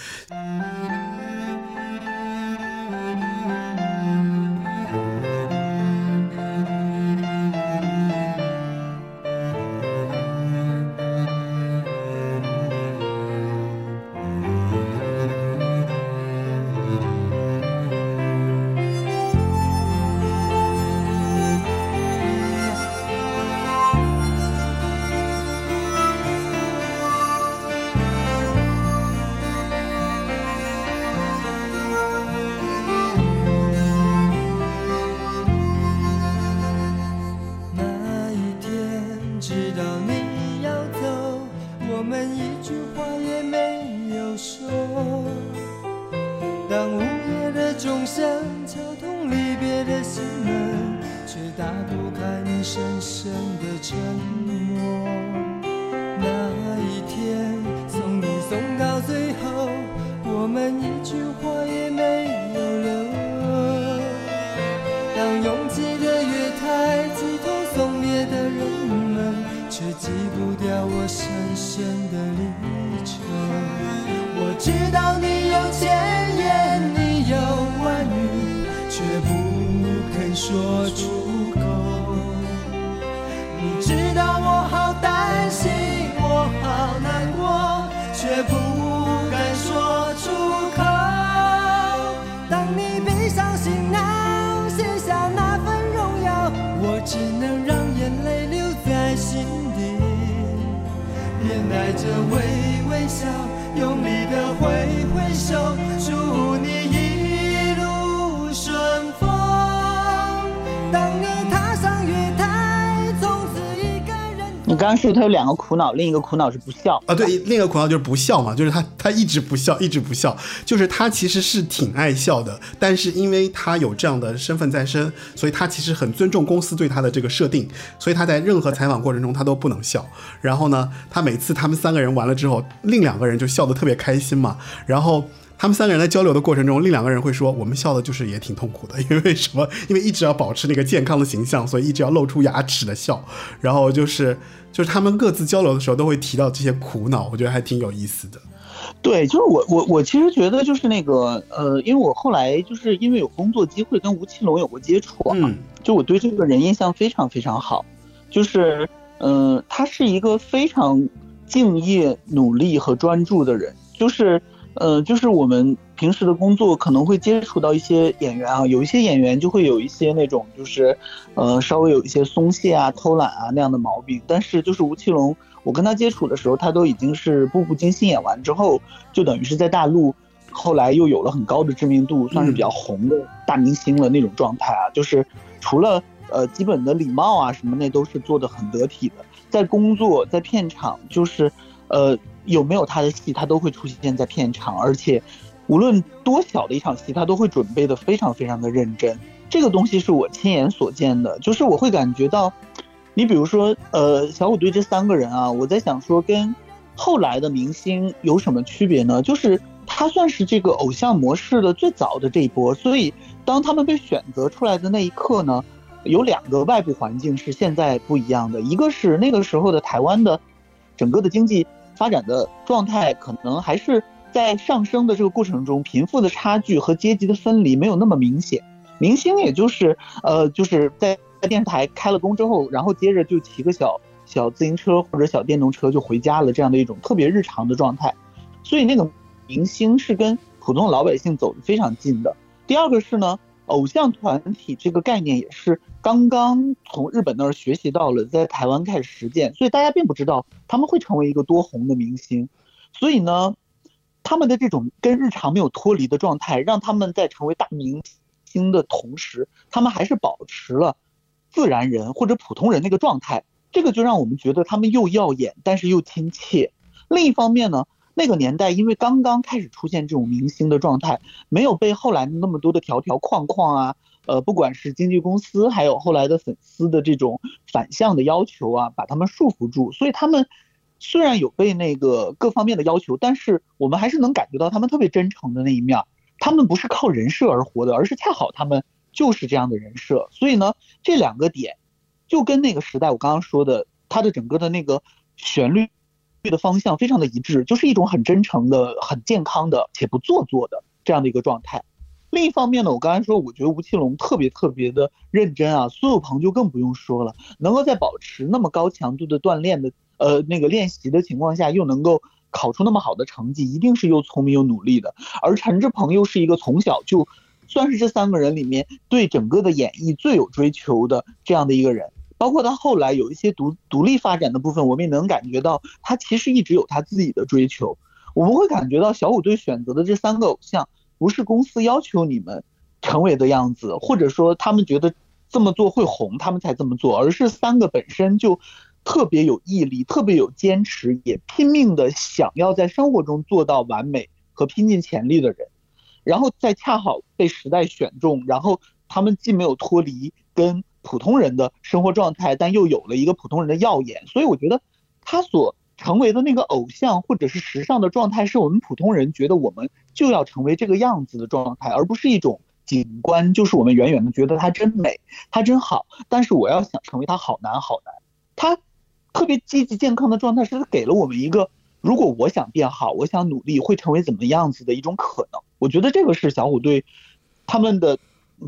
不肯说出口。刚说他有两个苦恼，另一个苦恼是不笑啊。对，另一个苦恼就是不笑嘛，就是他他一直不笑，一直不笑。就是他其实是挺爱笑的，但是因为他有这样的身份在身，所以他其实很尊重公司对他的这个设定，所以他在任何采访过程中他都不能笑。然后呢，他每次他们三个人完了之后，另两个人就笑得特别开心嘛。然后。他们三个人在交流的过程中，另两个人会说：“我们笑的就是也挺痛苦的，因为什么？因为一直要保持那个健康的形象，所以一直要露出牙齿的笑。然后就是就是他们各自交流的时候都会提到这些苦恼，我觉得还挺有意思的。对，就是我我我其实觉得就是那个呃，因为我后来就是因为有工作机会跟吴奇隆有过接触，嗯，就我对这个人印象非常非常好，就是嗯，他是一个非常敬业、努力和专注的人，就是。呃，就是我们平时的工作可能会接触到一些演员啊，有一些演员就会有一些那种就是，呃，稍微有一些松懈啊、偷懒啊那样的毛病。但是就是吴奇隆，我跟他接触的时候，他都已经是《步步惊心》演完之后，就等于是在大陆，后来又有了很高的知名度，算是比较红的大明星了那种状态啊。就是除了呃基本的礼貌啊什么，那都是做的很得体的。在工作在片场，就是呃。有没有他的戏，他都会出现在片场，而且无论多小的一场戏，他都会准备的非常非常的认真。这个东西是我亲眼所见的，就是我会感觉到，你比如说，呃，小虎队这三个人啊，我在想说跟后来的明星有什么区别呢？就是他算是这个偶像模式的最早的这一波，所以当他们被选择出来的那一刻呢，有两个外部环境是现在不一样的，一个是那个时候的台湾的整个的经济。发展的状态可能还是在上升的这个过程中，贫富的差距和阶级的分离没有那么明显。明星也就是呃，就是在在电视台开了工之后，然后接着就骑个小小自行车或者小电动车就回家了，这样的一种特别日常的状态。所以那个明星是跟普通老百姓走的非常近的。第二个是呢，偶像团体这个概念也是刚刚从日本那儿学习到了，在台湾开始实践，所以大家并不知道他们会成为一个多红的明星。所以呢，他们的这种跟日常没有脱离的状态，让他们在成为大明星的同时，他们还是保持了自然人或者普通人那个状态。这个就让我们觉得他们又耀眼，但是又亲切。另一方面呢，那个年代因为刚刚开始出现这种明星的状态，没有被后来那么多的条条框框啊，呃，不管是经纪公司，还有后来的粉丝的这种反向的要求啊，把他们束缚住，所以他们虽然有被那个各方面的要求，但是我们还是能感觉到他们特别真诚的那一面。他们不是靠人设而活的，而是恰好他们就是这样的人设。所以呢，这两个点。就跟那个时代我刚刚说的，它的整个的那个旋律的方向非常的一致，就是一种很真诚的、很健康的且不做作的这样的一个状态。另一方面呢，我刚才说，我觉得吴奇隆特别特别的认真啊，苏有朋就更不用说了，能够在保持那么高强度的锻炼的呃那个练习的情况下，又能够考出那么好的成绩，一定是又聪明又努力的。而陈志朋又是一个从小就算是这三个人里面对整个的演艺最有追求的这样的一个人。包括他后来有一些独独立发展的部分，我们也能感觉到他其实一直有他自己的追求。我们会感觉到小虎队选择的这三个偶像，不是公司要求你们成为的样子，或者说他们觉得这么做会红，他们才这么做，而是三个本身就特别有毅力、特别有坚持，也拼命的想要在生活中做到完美和拼尽全力的人。然后再恰好被时代选中，然后他们既没有脱离跟。普通人的生活状态，但又有了一个普通人的耀眼，所以我觉得他所成为的那个偶像或者是时尚的状态，是我们普通人觉得我们就要成为这个样子的状态，而不是一种景观，就是我们远远的觉得他真美，他真好，但是我要想成为他好难好难。他特别积极健康的状态，是给了我们一个，如果我想变好，我想努力，会成为怎么样子的一种可能。我觉得这个是小虎队他们的。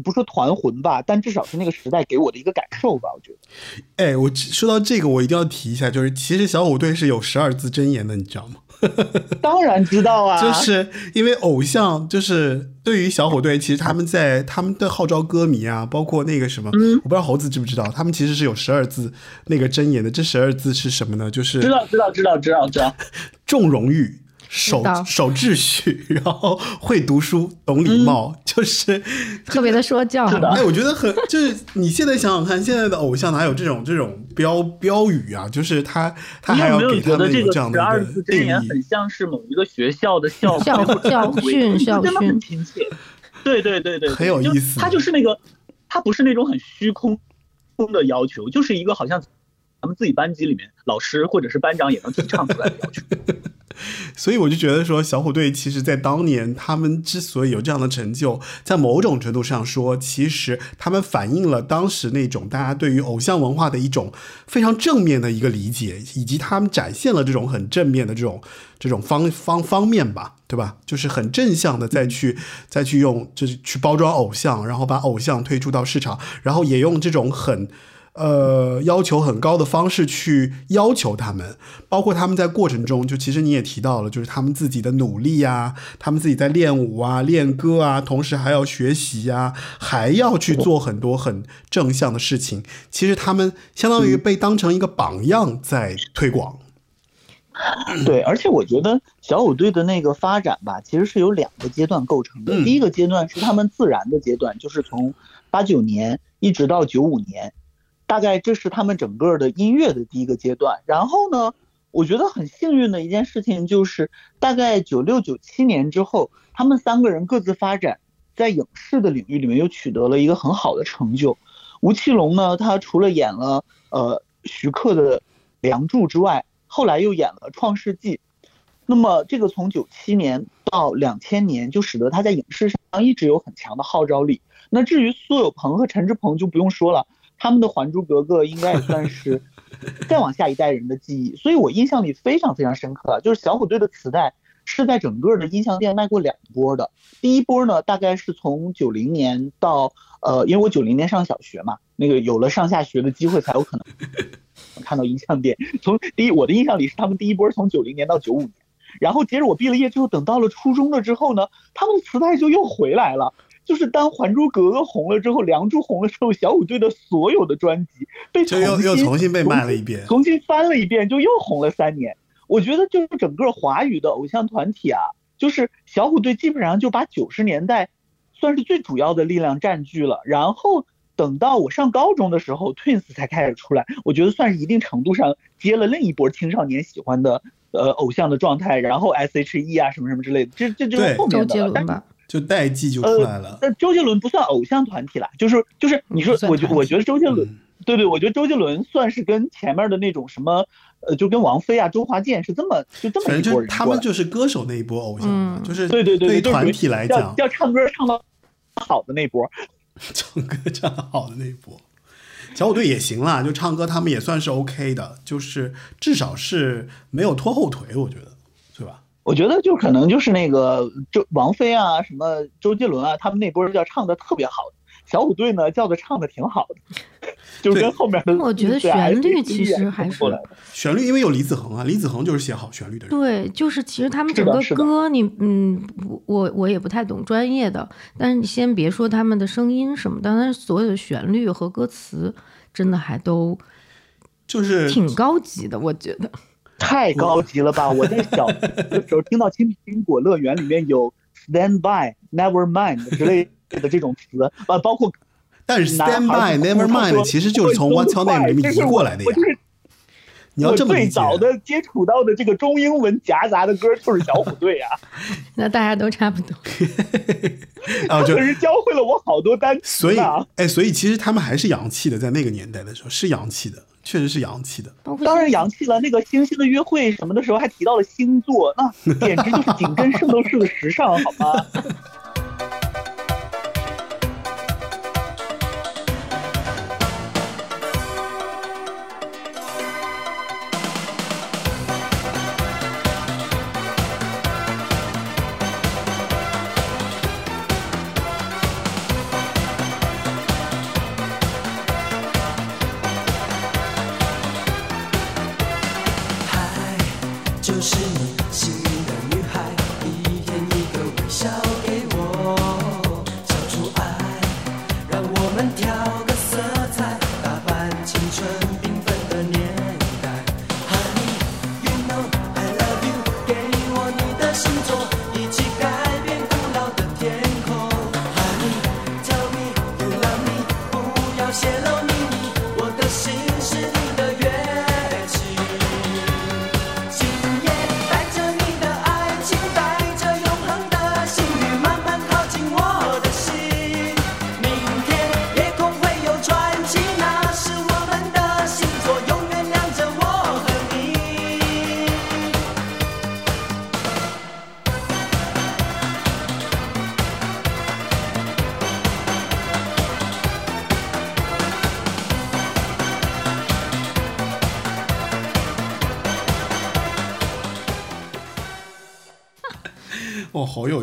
不说团魂吧，但至少是那个时代给我的一个感受吧。我觉得，哎，我说到这个，我一定要提一下，就是其实小虎队是有十二字真言的，你知道吗？当然知道啊，就是因为偶像，就是对于小虎队，其实他们在他们的号召歌迷啊，包括那个什么，我不知道猴子知不知道，他们其实是有十二字那个真言的。这十二字是什么呢？就是知道，知道，知道，知道，知道，重荣誉。守守秩序，然后会读书，懂礼貌，就是特别的说教的。哎，我觉得很就是你现在想想看，现在的偶像哪有这种这种标标语啊？就是他他还要给他们有这样的一个定义，很像是某一个学校的校校校训校训，很亲切。对对对对，很有意思。他就是那个，他不是那种很虚空空的要求，就是一个好像咱们自己班级里面老师或者是班长也能提倡出来的要求。所以我就觉得说，小虎队其实，在当年他们之所以有这样的成就，在某种程度上说，其实他们反映了当时那种大家对于偶像文化的一种非常正面的一个理解，以及他们展现了这种很正面的这种这种方方方面吧，对吧？就是很正向的再去再去用，就是去包装偶像，然后把偶像推出到市场，然后也用这种很。呃，要求很高的方式去要求他们，包括他们在过程中，就其实你也提到了，就是他们自己的努力呀，他们自己在练舞啊、练歌啊，同时还要学习呀，还要去做很多很正向的事情。其实他们相当于被当成一个榜样在推广。对，而且我觉得小虎队的那个发展吧，其实是有两个阶段构成的。第一个阶段是他们自然的阶段，就是从八九年一直到九五年。大概这是他们整个的音乐的第一个阶段，然后呢，我觉得很幸运的一件事情就是，大概九六九七年之后，他们三个人各自发展，在影视的领域里面又取得了一个很好的成就。吴奇隆呢，他除了演了呃徐克的《梁祝》之外，后来又演了《创世纪》，那么这个从九七年到两千年，就使得他在影视上一直有很强的号召力。那至于苏有朋和陈志朋就不用说了。他们的《还珠格格》应该也算是 再往下一代人的记忆，所以我印象里非常非常深刻。就是小虎队的磁带是在整个的音像店卖过两波的。第一波呢，大概是从九零年到呃，因为我九零年上小学嘛，那个有了上下学的机会才有可能 看到音像店。从第一，我的印象里是他们第一波从九零年到九五年，然后接着我毕了业之后，等到了初中了之后呢，他们的磁带就又回来了。就是当《还珠格格》红了之后，《梁祝》红了之后，小虎队的所有的专辑被就又又重新被卖了一遍，重新翻了一遍，就又红了三年。我觉得就是整个华语的偶像团体啊，就是小虎队基本上就把九十年代算是最主要的力量占据了。然后等到我上高中的时候，Twins 才开始出来，我觉得算是一定程度上接了另一波青少年喜欢的呃偶像的状态。然后 S.H.E 啊什么什么之类的，这这就是后面的了。就代际就出来了。那周杰伦不算偶像团体啦，就是就是你说，我觉我觉得周杰伦，对对，我觉得周杰伦算是跟前面的那种什么，呃，就跟王菲啊、周华健是这么就这么一波人。他们就是歌手那一波偶像，就是对对对，对团体来讲，要唱歌唱到好的那波，唱歌唱的好的那一波，小虎队也行啦，就唱歌他们也算是 OK 的，就是至少是没有拖后腿，我觉得？我觉得就可能就是那个周王菲啊，什么周杰伦啊，他们那波人叫唱的特别好的，小虎队呢叫的唱的挺好的，就跟后面的。我觉得旋律其实还是旋律，因为有李子恒啊，李子恒就是写好旋律的人。对，就是其实他们整个歌，你嗯，我我也不太懂专业的，但是你先别说他们的声音什么的，但是所有的旋律和歌词真的还都就是挺高级的，我觉得。太高级了吧！我在小的时候听到《青苹果乐园》里面有 “stand by”、“never mind” 之类的这种词啊，包括但是 “stand by”、“never mind” 其实就是从 “What's your name” 里面移过来的呀。你要这么。最早的接触到的这个中英文夹杂的歌就是小虎队啊。那大家都差不多。啊，可是教会了我好多单词。所以，哎，所以其实他们还是洋气的，在那个年代的时候是洋气的。确实是洋气的，当然洋气了。那个星星的约会什么的时候还提到了星座，那简直就是紧跟圣斗士的时尚，好吗？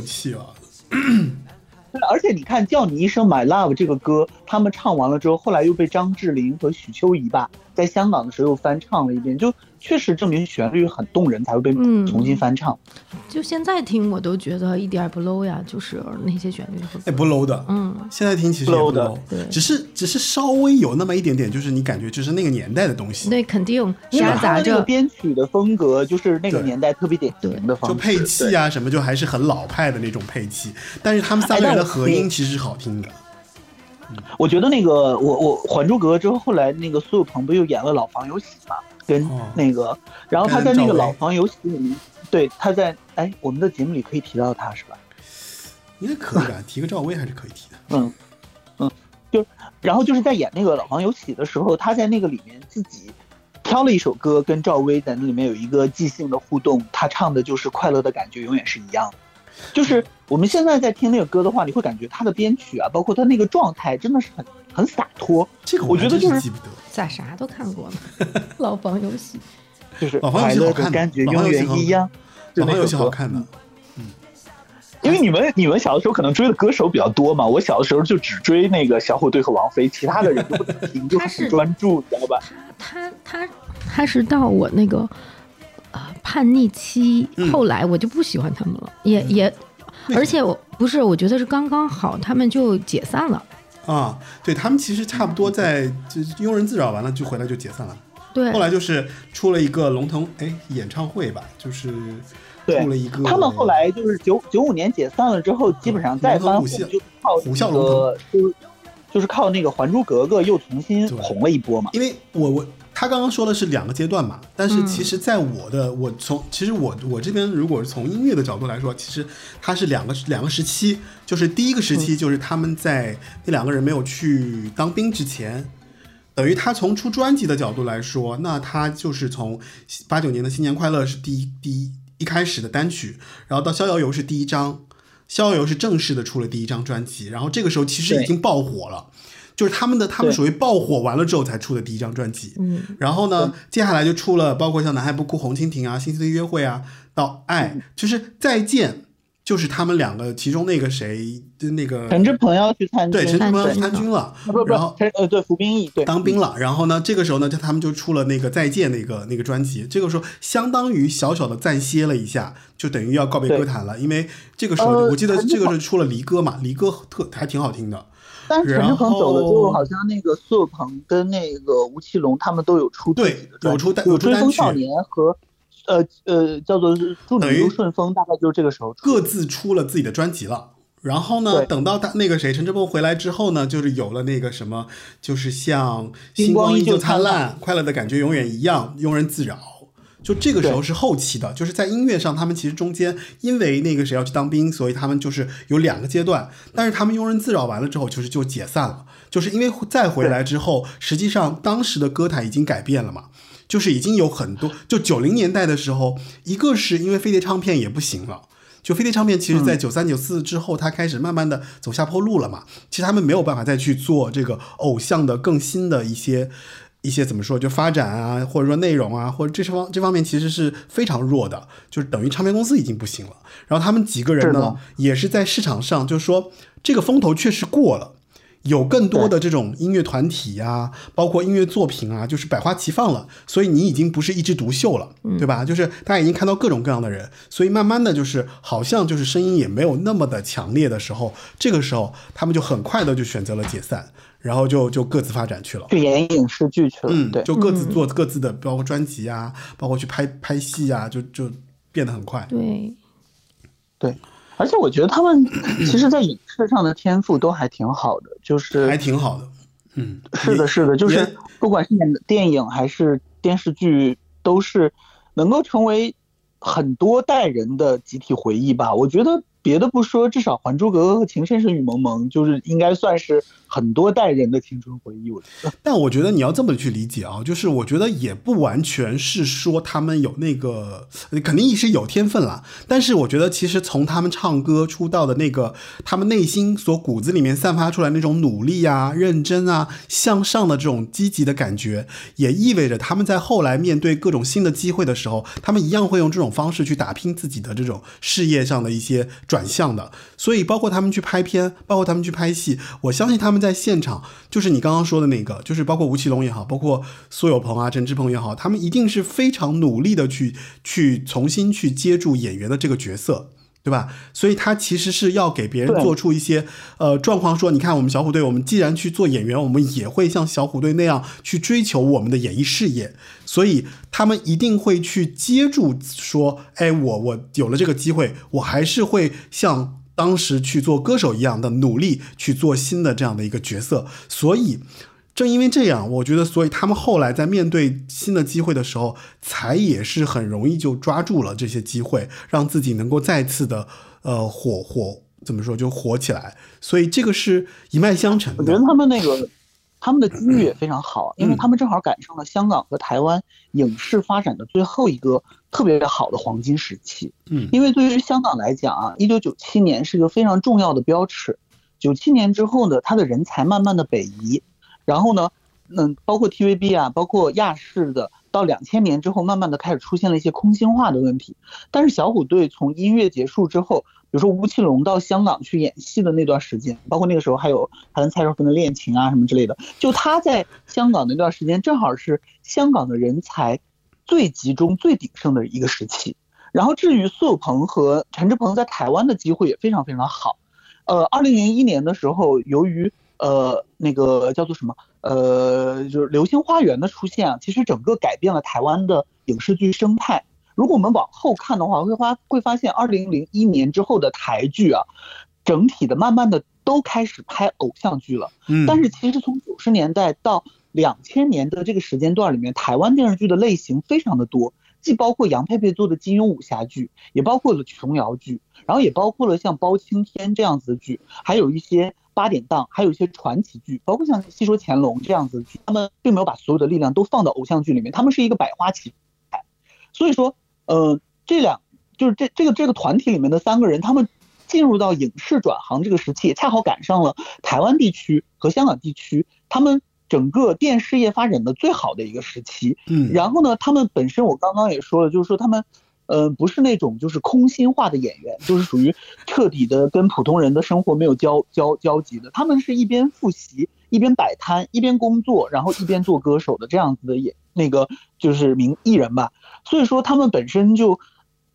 气啊！而且你看，叫你一声 My Love 这个歌，他们唱完了之后，后来又被张智霖和许秋怡吧，在香港的时候又翻唱了一遍，就。确实证明旋律很动人，才会被重新翻唱。就现在听，我都觉得一点不 low 呀，就是那些旋律。哎，不 low 的，嗯，现在听其实不 low 的，对，只是只是稍微有那么一点点，就是你感觉就是那个年代的东西。对，肯定夹杂着编曲的风格，就是那个年代特别典型的方式。就配器啊什么，就还是很老派的那种配器。但是他们三个人的合音其实是好听的。我觉得那个我我《还珠格格》之后，后来那个苏有朋不又演了《老房有喜》嘛？跟那个，然后他在那个老房有喜里面，对，他在哎，我们的节目里可以提到他是吧？应该可以吧？提个赵薇还是可以提的。嗯嗯，就然后就是在演那个老房有喜的时候，他在那个里面自己挑了一首歌，跟赵薇在那里面有一个即兴的互动，他唱的就是快乐的感觉永远是一样的。就是我们现在在听那个歌的话，你会感觉他的编曲啊，包括他那个状态，真的是很很洒脱。这个我觉得就是记不得。咋啥都看过呢？老房游戏，就是老房有喜好看，感觉永远一样。老房有喜好看的，嗯，因为你们你们小的时候可能追的歌手比较多嘛，我小的时候就只追那个小虎队和王菲，其他的人都不听，就很专注，知道吧？他他他他是到我那个啊叛逆期，后来我就不喜欢他们了，也也而且我不是，我觉得是刚刚好，他们就解散了。啊，对他们其实差不多在就庸人自扰完了就回来就解散了。对，后来就是出了一个龙腾哎演唱会吧，就是出了一个他们后来就是九九五年解散了之后，基本上再翻红就靠虎啸那个就是就是靠那个《还珠格格》又重新红了一波嘛。因为我我他刚刚说的是两个阶段嘛，但是嗯其实在我的、我从其实我我这边如果是从音乐的角度来说，其实它是两个两个时期，就是第一个时期就是他们在那两个人没有去当兵之前。等于他从出专辑的角度来说，那他就是从八九年的《新年快乐》是第一第一一开始的单曲，然后到《逍遥游》是第一张，《逍遥游》是正式的出了第一张专辑，然后这个时候其实已经爆火了，就是他们的他们属于爆火完了之后才出的第一张专辑。嗯，然后呢，接下来就出了包括像《男孩不哭》《红蜻蜓》啊，《星星的约会》啊，到《爱》，就是再见，就是他们两个其中那个谁的那个陈志朋要去参军，对，陈志朋要去参军。了，然后呃对服兵役对。当兵了，然后呢，这个时候呢，就他们就出了那个再见那个那个专辑，这个时候相当于小小的暂歇了一下，就等于要告别歌坛了，因为这个时候、呃我记得这个是出了离歌嘛，离歌特还挺好听的。但是陈志朋走了之后后，好像那个苏有朋跟那个吴奇隆他们都有出自己的专辑有出单有出单曲风少年和呃呃叫做是祝你一路顺风，大概就是这个时候。各自出了自己的专辑了。然后呢，等到他那个谁陈志朋回来之后呢，就是有了那个什么，就是像星星光依旧灿烂，快乐的感觉永远一样，庸人自扰。就这个时候是后期的，就是在音乐上，他们其实中间因为那个谁要去当兵，所以他们就是有两个阶段。但是他们庸人自扰完了之后，就是就解散了，就是因为再回来之后，实际上当时的歌坛已经改变了嘛，就是已经有很多，就九零年代的时候，一个是因为飞碟唱片也不行了。就飞碟唱片，其实在九三九四之后，它开始慢慢的走下坡路了嘛。其实他们没有办法再去做这个偶像的更新的一些一些怎么说，就发展啊，或者说内容啊，或者这方这方面其实是非常弱的，就是等于唱片公司已经不行了。然后他们几个人呢，也是在市场上，就是说这个风头确实过了。有更多的这种音乐团体呀、包括音乐作品啊，就是百花齐放了，所以你已经不是一枝独秀了，对吧？就是大家已经看到各种各样的人，所以慢慢的就是好像就是声音也没有那么的强烈的时候，这个时候他们就很快的就选择了解散，然后就就各自发展去了。去演影视剧去了，嗯，对，就各自做各自的，包括专辑啊，包括去拍拍戏啊，就就变得很快。对，对，而且我觉得他们 其实，在影视上的天赋都还挺好的，就是还挺好的。嗯，是的，是的，就是不管是演的电影还是电视剧，都是能够成为很多代人的集体回忆吧。我觉得别的不说，至少《还珠格格》和《情深深雨蒙蒙》就是应该算是很多代人的青春回忆。我觉得，但我觉得你要这么去理解啊，就是我觉得也不完全是说他们有那个，肯定也是有天分啦。但是我觉得其实从他们唱歌出道的那个，他们内心所骨子里面散发出来那种努力啊、认真啊、向上的这种积极的感觉，也意味着他们在后来面对各种新的机会的时候，他们一样会用这种方式去打拼自己的这种事业上的一些转向的。所以包括他们去拍片，包括他们去拍戏，我相信他们在现场，就是你刚刚说的那个，就是包括吴奇隆也好，包括苏有朋啊、陈志朋也好，他们一定是非常努力的去去重新去接住演员的这个角色。对吧？所以他其实是要给别人做出一些呃状况，说你看我们小虎队，我们既然去做演员，我们也会像小虎队那样去追求我们的演艺事业。所以他们一定会去接住说，哎，我我有了这个机会，我还是会像当时去做歌手一样的努力去做新的这样的一个角色。所以。正因为这样，我觉得，所以他们后来在面对新的机会的时候，才也是很容易就抓住了这些机会，让自己能够再次的呃火火怎么说就火起来。所以这个是一脉相承的。我觉得他们那个他们的机遇也非常好，因为他们正好赶上了香港和台湾影视发展的最后一个特别好的黄金时期。嗯，因为对于香港来讲啊，一九九七年是一个非常重要的标尺。九七年之后呢，他的人才慢慢的北移，然后呢，嗯，包括 TVB 啊，包括亚视的，到两千年之后，慢慢的开始出现了一些空心化的问题。但是小虎队从音乐结束之后，比比如说吴奇隆到香港去演戏的那段时间，包括那个时候还有他跟蔡少芬的恋情啊什么之类的，就他在香港那段时间，正好是香港的人才最集中、最鼎盛的一个时期。然后至于苏有朋和陈志朋在台湾的机会也非常非常好。呃，二零零一年的时候，由于呃那个叫做什么呃就是《流星花园》的出现啊，其实整个改变了台湾的影视剧生态。如果我们往后看的话，会发会发现二零零一年之后的台剧啊，整体的慢慢的都开始拍偶像剧了。嗯，但是其实从九十年代到两千年的这个时间段里面，台湾电视剧的类型非常的多。既包括杨佩佩做的金庸武侠剧，也包括了琼瑶剧，然后也包括了像包青天这样子的剧，还有一些八点档，还有一些传奇剧，包括像《戏说乾隆》这样子的剧，他们并没有把所有的力量都放到偶像剧里面，他们是一个百花齐开。所以说，呃，这两就是这这个这个团体里面的三个人，他们进入到影视转行这个时期，也恰好赶上了台湾地区和香港地区他们。整个电视业发展的最好的一个时期，嗯，然后呢，他们本身我刚刚也说了，就是说他们，呃，不是那种就是空心化的演员，就是属于彻底的跟普通人的生活没有交交交集的，他们是一边复习，一边摆摊，一边工作，然后一边做歌手的这样子的演那个就是名艺人吧，所以说他们本身就。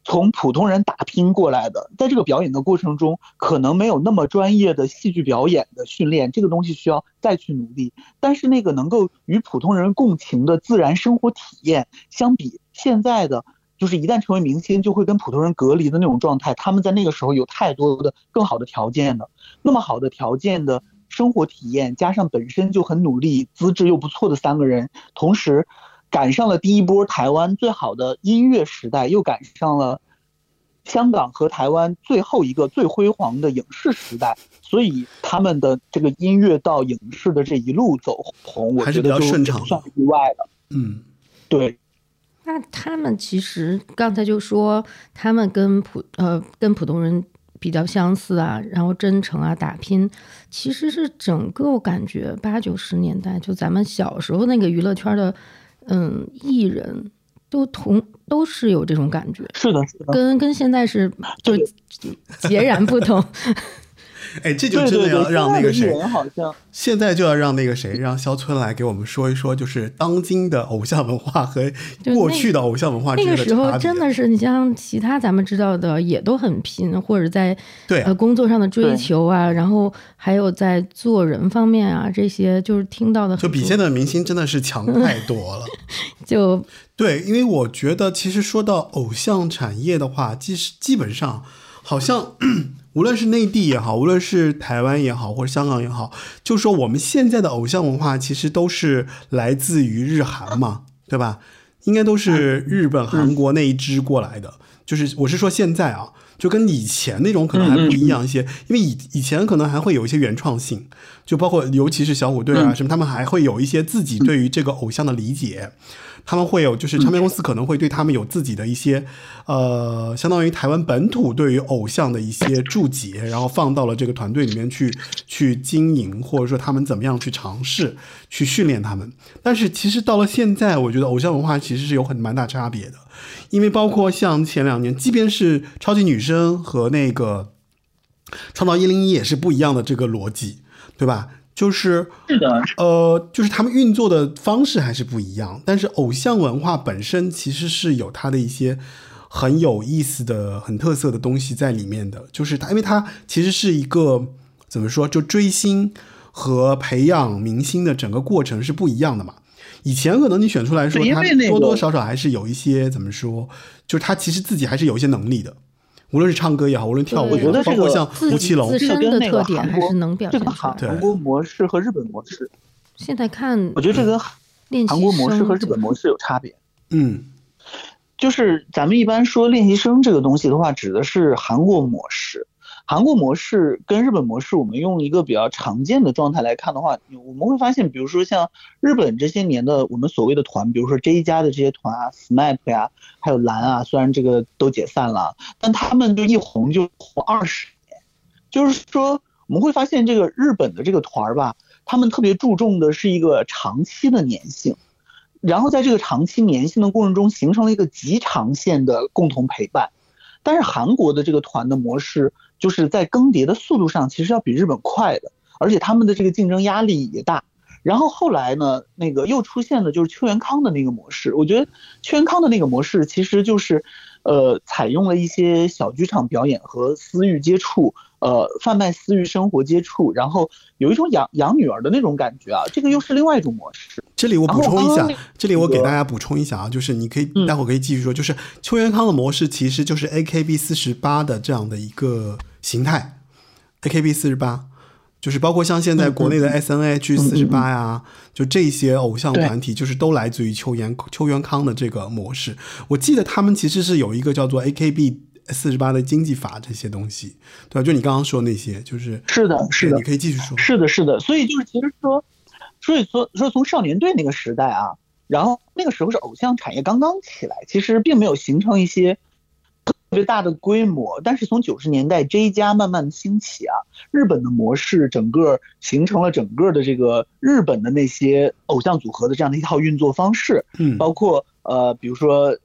从普通人打拼过来的，在这个表演的过程中，可能没有那么专业的戏剧表演的训练，这个东西需要再去努力。但是那个能够与普通人共情的自然生活体验，相比现在的，就是一旦成为明星就会跟普通人隔离的那种状态，他们在那个时候有太多的更好的条件的，那么好的条件的生活体验，加上本身就很努力、资质又不错的三个人，同时。赶上了第一波台湾最好的音乐时代，又赶上了香港和台湾最后一个最辉煌的影视时代，所以他们的这个音乐到影视的这一路走红，我觉得就不算意外了。嗯，对。那他们其实刚才就说，他们跟普呃跟普通人比较相似啊，然后真诚啊，打拼，其实是整个我感觉八九十年代就咱们小时候那个娱乐圈的。嗯，艺人都同都是有这种感觉，是的，是的，跟跟现在是就截然不同。哎，这就真的要让那个谁，好像现在就要让那个谁，让肖春来给我们说一说，就是当今的偶像文化和过去的偶像文化那个时候真的是，你像其他咱们知道的也都很拼，或者在对呃工作上的追求啊，然后还有在做人方面啊，这些就是听到的，就比现在的明星真的是强太多了。就对，因为我觉得其实说到偶像产业的话，其实基本上好像。无论是内地也好，无论是台湾也好，或者香港也好，就说我们现在的偶像文化其实都是来自于日韩嘛，对吧？应该都是日本、韩国那一支过来的。就是我是说现在啊，就跟以前那种可能还不一样一些，因为以以前可能还会有一些原创性，就包括尤其是小虎队啊什么，他们还会有一些自己对于这个偶像的理解。他们会有，就是唱片公司可能会对他们有自己的一些，呃，相当于台湾本土对于偶像的一些注解，然后放到了这个团队里面去去经营，或者说他们怎么样去尝试去训练他们。但是其实到了现在，我觉得偶像文化其实是有很蛮大差别的，因为包括像前两年，即便是超级女声和那个创造一零一也是不一样的这个逻辑，对吧？就是是的，呃，就是他们运作的方式还是不一样，但是偶像文化本身其实是有它的一些很有意思的、很特色的东西在里面的。就是它，因为它其实是一个怎么说，就追星和培养明星的整个过程是不一样的嘛。以前可能你选出来说，他多多少少还是有一些怎么说，就是他其实自己还是有一些能力的。无论是唱歌也好，无论跳舞，也好，包括像吴奇隆，自身的特点还是能表现出来。韩国模式和日本模式，现在看，我觉得这个韩国模式和日本模式有差别。嗯，就是咱们一般说练习生这个东西的话，指的是韩国模式。韩国模式跟日本模式，我们用一个比较常见的状态来看的话，我们会发现，比如说像日本这些年的我们所谓的团，比如说 J 家的这些团啊，SMAP 呀，还有蓝啊，虽然这个都解散了，但他们就一红就红二十年。就是说，我们会发现这个日本的这个团儿吧，他们特别注重的是一个长期的粘性，然后在这个长期粘性的过程中，形成了一个极长线的共同陪伴。但是韩国的这个团的模式。就是在更迭的速度上，其实要比日本快的，而且他们的这个竞争压力也大。然后后来呢，那个又出现了就是邱元康的那个模式。我觉得邱元康的那个模式其实就是，呃，采用了一些小剧场表演和私域接触，呃，贩卖私域生活接触，然后有一种养养女儿的那种感觉啊，这个又是另外一种模式。这里我补充一下刚刚，这里我给大家补充一下啊，就是你可以嗯待会儿可以继续说，就是邱元康的模式其实就是 AKB 四十八的这样的一个形态，AKB 四十八。就是包括像现在国内的 S N H 四十八呀，就这些偶像团体，就是都来自于邱元邱元康的这个模式。我记得他们其实是有一个叫做 A K B 四十八的经济法这些东西，对吧？就你刚刚说那些，就是是的，是的你，可以继续说。是的，是的，所以就是其实说，所以说说从少年队那个时代啊，然后那个时候是偶像产业刚刚起来，其实并没有形成一些特别大的规模，但是从九十年代 J 加慢慢的兴起啊，日本的模式整个形成了整个的这个日本的那些偶像组合的这样的一套运作方式，嗯，包括呃，比如说呃，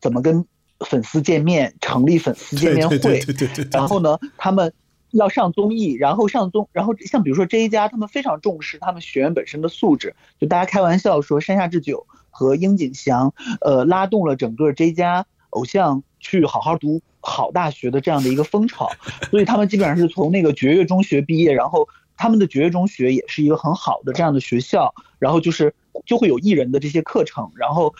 怎么跟粉丝见面，成立粉丝见面会，对对对。然后呢，他们要上综艺，然后上综，然后像比如说 J 家，他们非常重视他们学员本身的素质，就大家开玩笑说山下智久和樱井翔，呃，拉动了整个 J 家偶像去好好读好大学的这样的一个风潮，所以他们基本上是从那个绝月中学毕业，然后他们的绝月中学也是一个很好的这样的学校，然后就是就会有艺人的这些课程，然后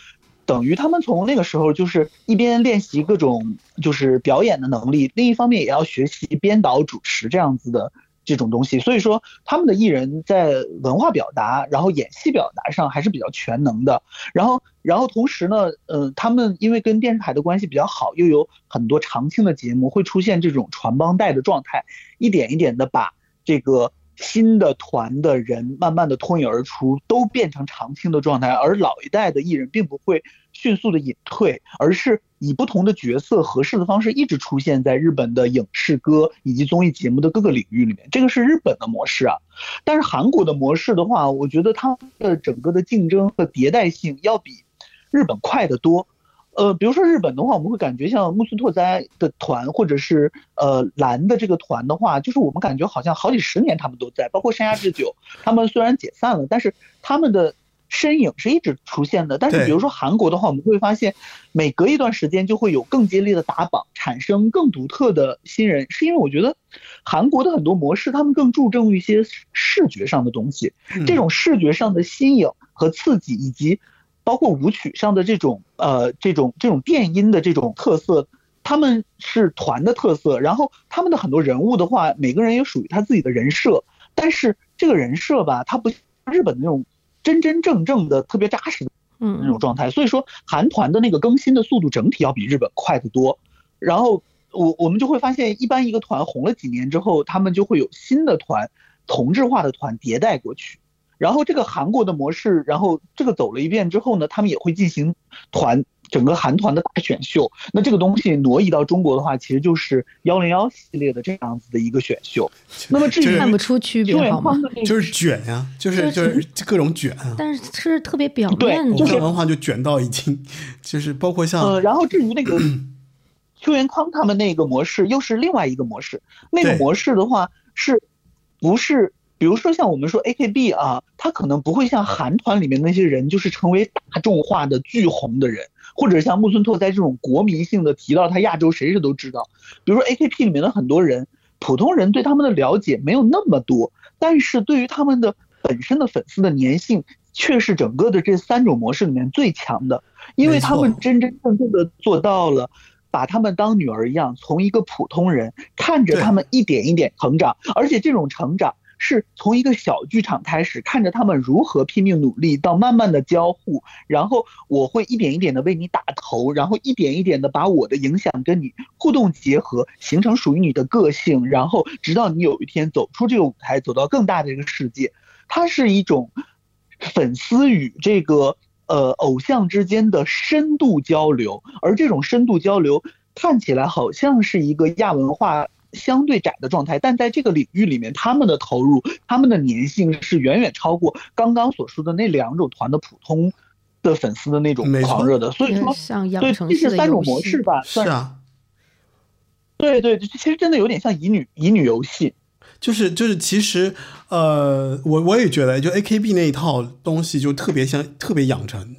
等于他们从那个时候就是一边练习各种就是表演的能力，另一方面也要学习编导、主持这样子的这种东西。所以说，他们的艺人在文化表达，然后演戏表达上还是比较全能的。然后，然后同时呢，呃，他们因为跟电视台的关系比较好，又有很多常青的节目，会出现这种传帮带的状态，一点一点的把这个。新的团的人慢慢的脱颖而出，都变成常青的状态，而老一代的艺人并不会迅速的隐退，而是以不同的角色合适的方式一直出现在日本的影视歌以及综艺节目的各个领域里面。这个是日本的模式啊，但是韩国的模式的话，我觉得它的整个的竞争和迭代性要比日本快得多。呃，比如说日本的话，我们会感觉像木村拓哉的团，或者是呃蓝的这个团的话，就是我们感觉好像好几十年他们都在，包括山下智久，他们虽然解散了，但是他们的身影是一直出现的。但是比如说韩国的话，我们会发现每隔一段时间就会有更激烈的打榜，产生更独特的新人，是因为我觉得韩国的很多模式，他们更注重一些视觉上的东西，这种视觉上的新颖和刺激，以及包括舞曲上的这种呃这种这种电音的这种特色，他们是团的特色。然后他们的很多人物的话，每个人也属于他自己的人设，但是这个人设吧，他不像日本那种真真正正的特别扎实的那种状态。所以说，韩团的那个更新的速度整体要比日本快得多。然后我我们就会发现，一般一个团红了几年之后，他们就会有新的团同质化的团迭代过去。然后这个韩国的模式，然后这个走了一遍之后呢，他们也会进行团整个韩团的大选秀。那这个东西挪移到中国的话，其实就是幺零幺系列的这样子的一个选秀。那么至于看不出区别好吗？就是卷呀、就是就是各种卷啊。但是是特别表面的，就是文化就卷到已经，就是包括像呃，然后至于那个 邱元康他们那个模式，又是另外一个模式。那个模式的话，是不是？比如说像我们说 AKB 啊，他可能不会像韩团里面那些人，就是成为大众化的巨红的人，或者像木村拓哉这种国民性的，提到他亚洲谁谁都知道。比如说 AKB 里面的很多人，普通人对他们的了解没有那么多，但是对于他们的本身的粉丝的粘性，却是整个的这三种模式里面最强的，因为他们真真正正的做到了。把他们当女儿一样，从一个普通人看着他们一点一点成长，而且这种成长是从一个小剧场开始，看着他们如何拼命努力，到慢慢的交互，然后我会一点一点的为你打头，然后一点一点的把我的影响跟你互动结合，形成属于你的个性，然后直到你有一天走出这个舞台，走到更大的这个世界，它是一种粉丝与这个。呃，偶像之间的深度交流，而这种深度交流看起来好像是一个亚文化相对窄的状态，但在这个领域里面，他们的投入、他们的粘性是远远超过刚刚所说的那两种团的普通的粉丝的那种狂热的。所以说，对这是三种模式吧，算是啊，对对，其实真的有点像乙女乙女游戏。就是就是，其实呃，我我也觉得，就 A K B 那一套东西就特别像特别养成，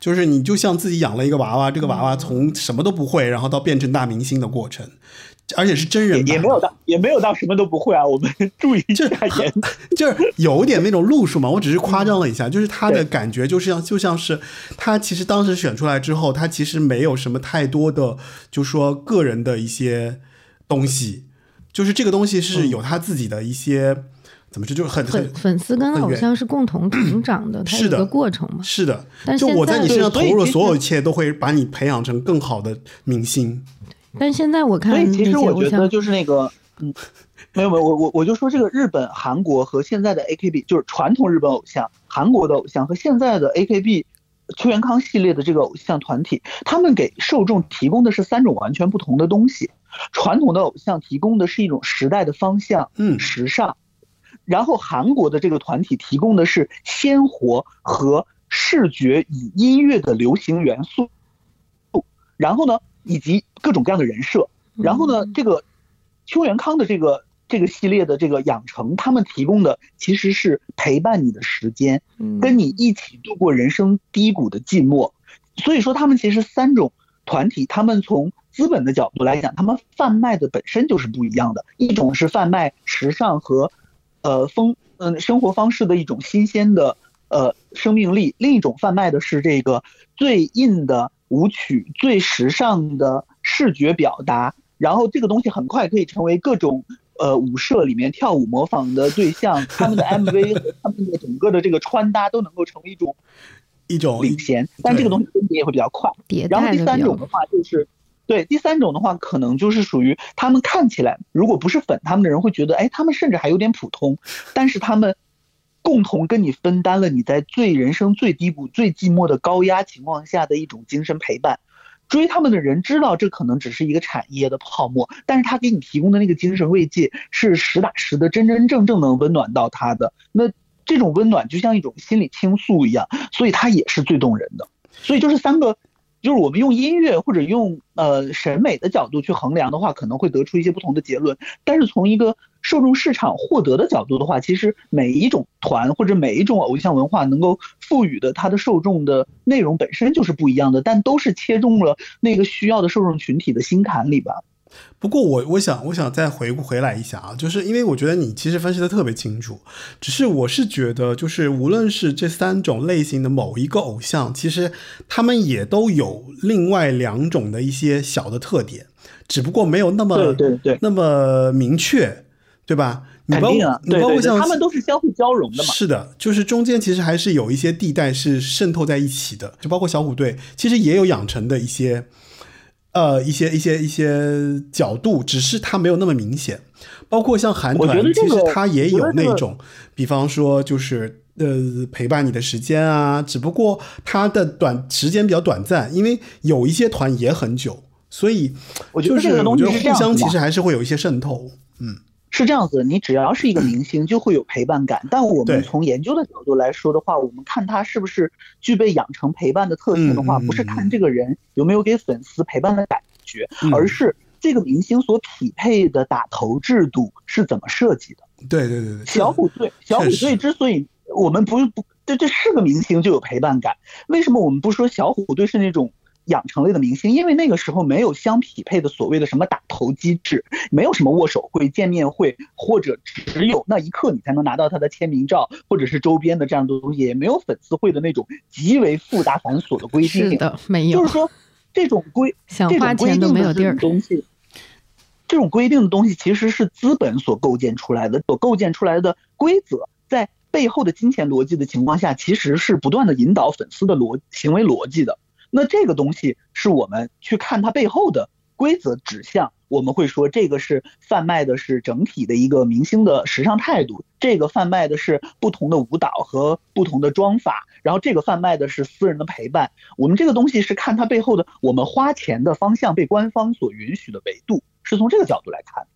就是你就像自己养了一个娃娃，这个娃娃从什么都不会，然后到变成大明星的过程，而且是真人版也没有到也没有到什么都不会啊，我们 注意一下言。就是有点那种路数嘛，我只是夸张了一下，就是他的感觉就是像就像是他其实当时选出来之后，他其实没有什么太多的就说个人的一些东西，就是这个东西是有他自己的一些。怎么说？就是很很粉丝跟偶像是共同成长的，它是的一个过程嘛。是的，但就我在你身上投入的所有一切，都会把你培养成更好的明星。但现在我看所以其实我觉得就是那个，嗯，没有没有，我我我就说这个日本、韩国和现在的 AKB，就是传统日本偶像、韩国的偶像和现在的 AKB 邱元康系列的这个偶像团体，他们给受众提供的是三种完全不同的东西。传统的偶像提供的是一种时代的方向，嗯时尚，然后韩国的这个团体提供的是鲜活和视觉与音乐的流行元素，然后呢，以及各种各样的人设。然后呢，这个邱元康的这个这个系列的这个养成，他们提供的其实是陪伴你的时间，嗯跟你一起度过人生低谷的寂寞。所以说，他们其实三种团体，他们从资本的角度来讲，他们贩卖的本身就是不一样的。一种是贩卖时尚和，呃风嗯、生活方式的一种新鲜的呃生命力，另一种贩卖的是这个最硬的舞曲、最时尚的视觉表达。然后这个东西很快可以成为各种呃舞社里面跳舞模仿的对象，他们的 MV 和 他们的整个的这个穿搭都能够成为一种一种领先，但这个东西更迭也会比较快。然后第三种的话就是，对，第三种的话可能就是属于他们看起来，如果不是粉他们的人会觉得，哎，他们甚至还有点普通，但是他们共同跟你分担了你在最人生最低谷、最寂寞的高压情况下的一种精神陪伴。追他们的人知道这可能只是一个产业的泡沫，但是他给你提供的那个精神慰藉是实打实的、真真正正能温暖到他的。那这种温暖就像一种心理倾诉一样，所以它也是最动人的。所以就是三个，就是我们用音乐或者用呃审美的角度去衡量的话，可能会得出一些不同的结论。但是从一个受众市场获得的角度的话，其实每一种团或者每一种偶像文化能够赋予的它的受众的内容本身就是不一样的，但都是切中了那个需要的受众群体的心坎里吧。不过我我想我想再回顾回来一下啊，就是因为我觉得你其实分析的特别清楚，只是我是觉得就是无论是这三种类型的某一个偶像，其实他们也都有另外两种的一些小的特点，只不过没有那么对对对那么明确，对吧？你包你包括像他们都是相互交融的嘛。是的，就是中间其实还是有一些地带是渗透在一起的，就包括小虎队，其实也有养成的一些，呃，一些一些一些角度，只是它没有那么明显。包括像韩团，其得这个实它也有那种，比方说就是呃陪伴你的时间啊，只不过它的短时间比较短暂，因为有一些团也很久，所以我觉就是得这个东西我觉得互相其实还是会有一些渗透。嗯，是这样子，你只要是一个明星，就会有陪伴感。但我们从研究的角度来说的话，我们看他是不是具备养成陪伴的特性的话，不是看这个人有没有给粉丝陪伴的感觉，嗯而是这个明星所匹配的打头制度是怎么设计的。对对对对，小虎队，小虎队之所以我们不不这这是个明星就有陪伴感，为什么我们不说小虎队是那种养成类的明星？因为那个时候没有相匹配的所谓的什么打头机制，没有什么握手会、见面会，或者只有那一刻你才能拿到他的签名照或者是周边的这样的东西，也没有粉丝会的那种极为复杂繁琐的规定。是的，没有就是说这种规想这种规花钱都定的这没有地儿种东西，这种规定的东西其实是资本所构建出来的，所构建出来的规则，在背后的金钱逻辑的情况下，其实是不断的引导粉丝的逻行为逻辑的。那这个东西是我们去看它背后的规则指向，我们会说这个是贩卖的是整体的一个明星的时尚态度，这个贩卖的是不同的舞蹈和不同的妆法，然后这个贩卖的是私人的陪伴。我们这个东西是看它背后的我们花钱的方向被官方所允许的维度，是从这个角度来看。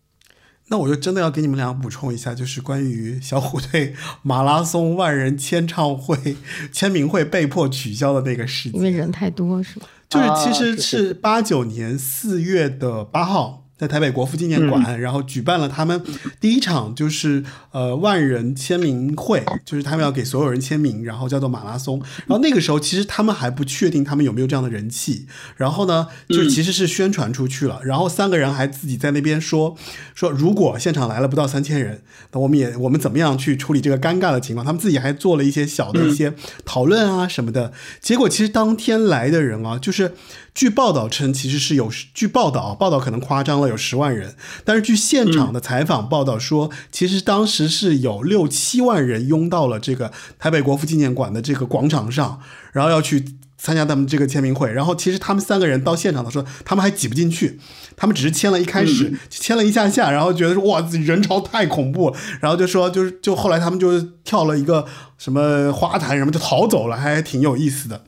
那我就真的要给你们俩补充一下，就是关于小虎队马拉松万人签唱会签名会被迫取消的那个事情，因为人太多是吧？就是其实是八九年四月的八号，在台北国父纪念馆，然后举办了他们第一场就是呃万人签名会，就是他们要给所有人签名，然后叫做马拉松。然后那个时候其实他们还不确定他们有没有这样的人气，然后呢，就其实是宣传出去了。然后三个人还自己在那边说说，如果现场来了不到三千人，那我们也我们怎么样去处理这个尴尬的情况？他们自己还做了一些小的一些讨论啊什么的。结果其实当天来的人啊，就是据报道称，其实是有据报道报道可能夸张了，有十万人。但是据现场的采访报道说，其实当时是有六七万人拥到了这个台北国父纪念馆的这个广场上，然后要去参加他们这个签名会。然后其实他们三个人到现场的时候，他们还挤不进去，他们只是签了一开始签了一下下，然后觉得说哇人潮太恐怖了，然后就说就是就后来他们就跳了一个什么花坛什么就逃走了，还挺有意思的。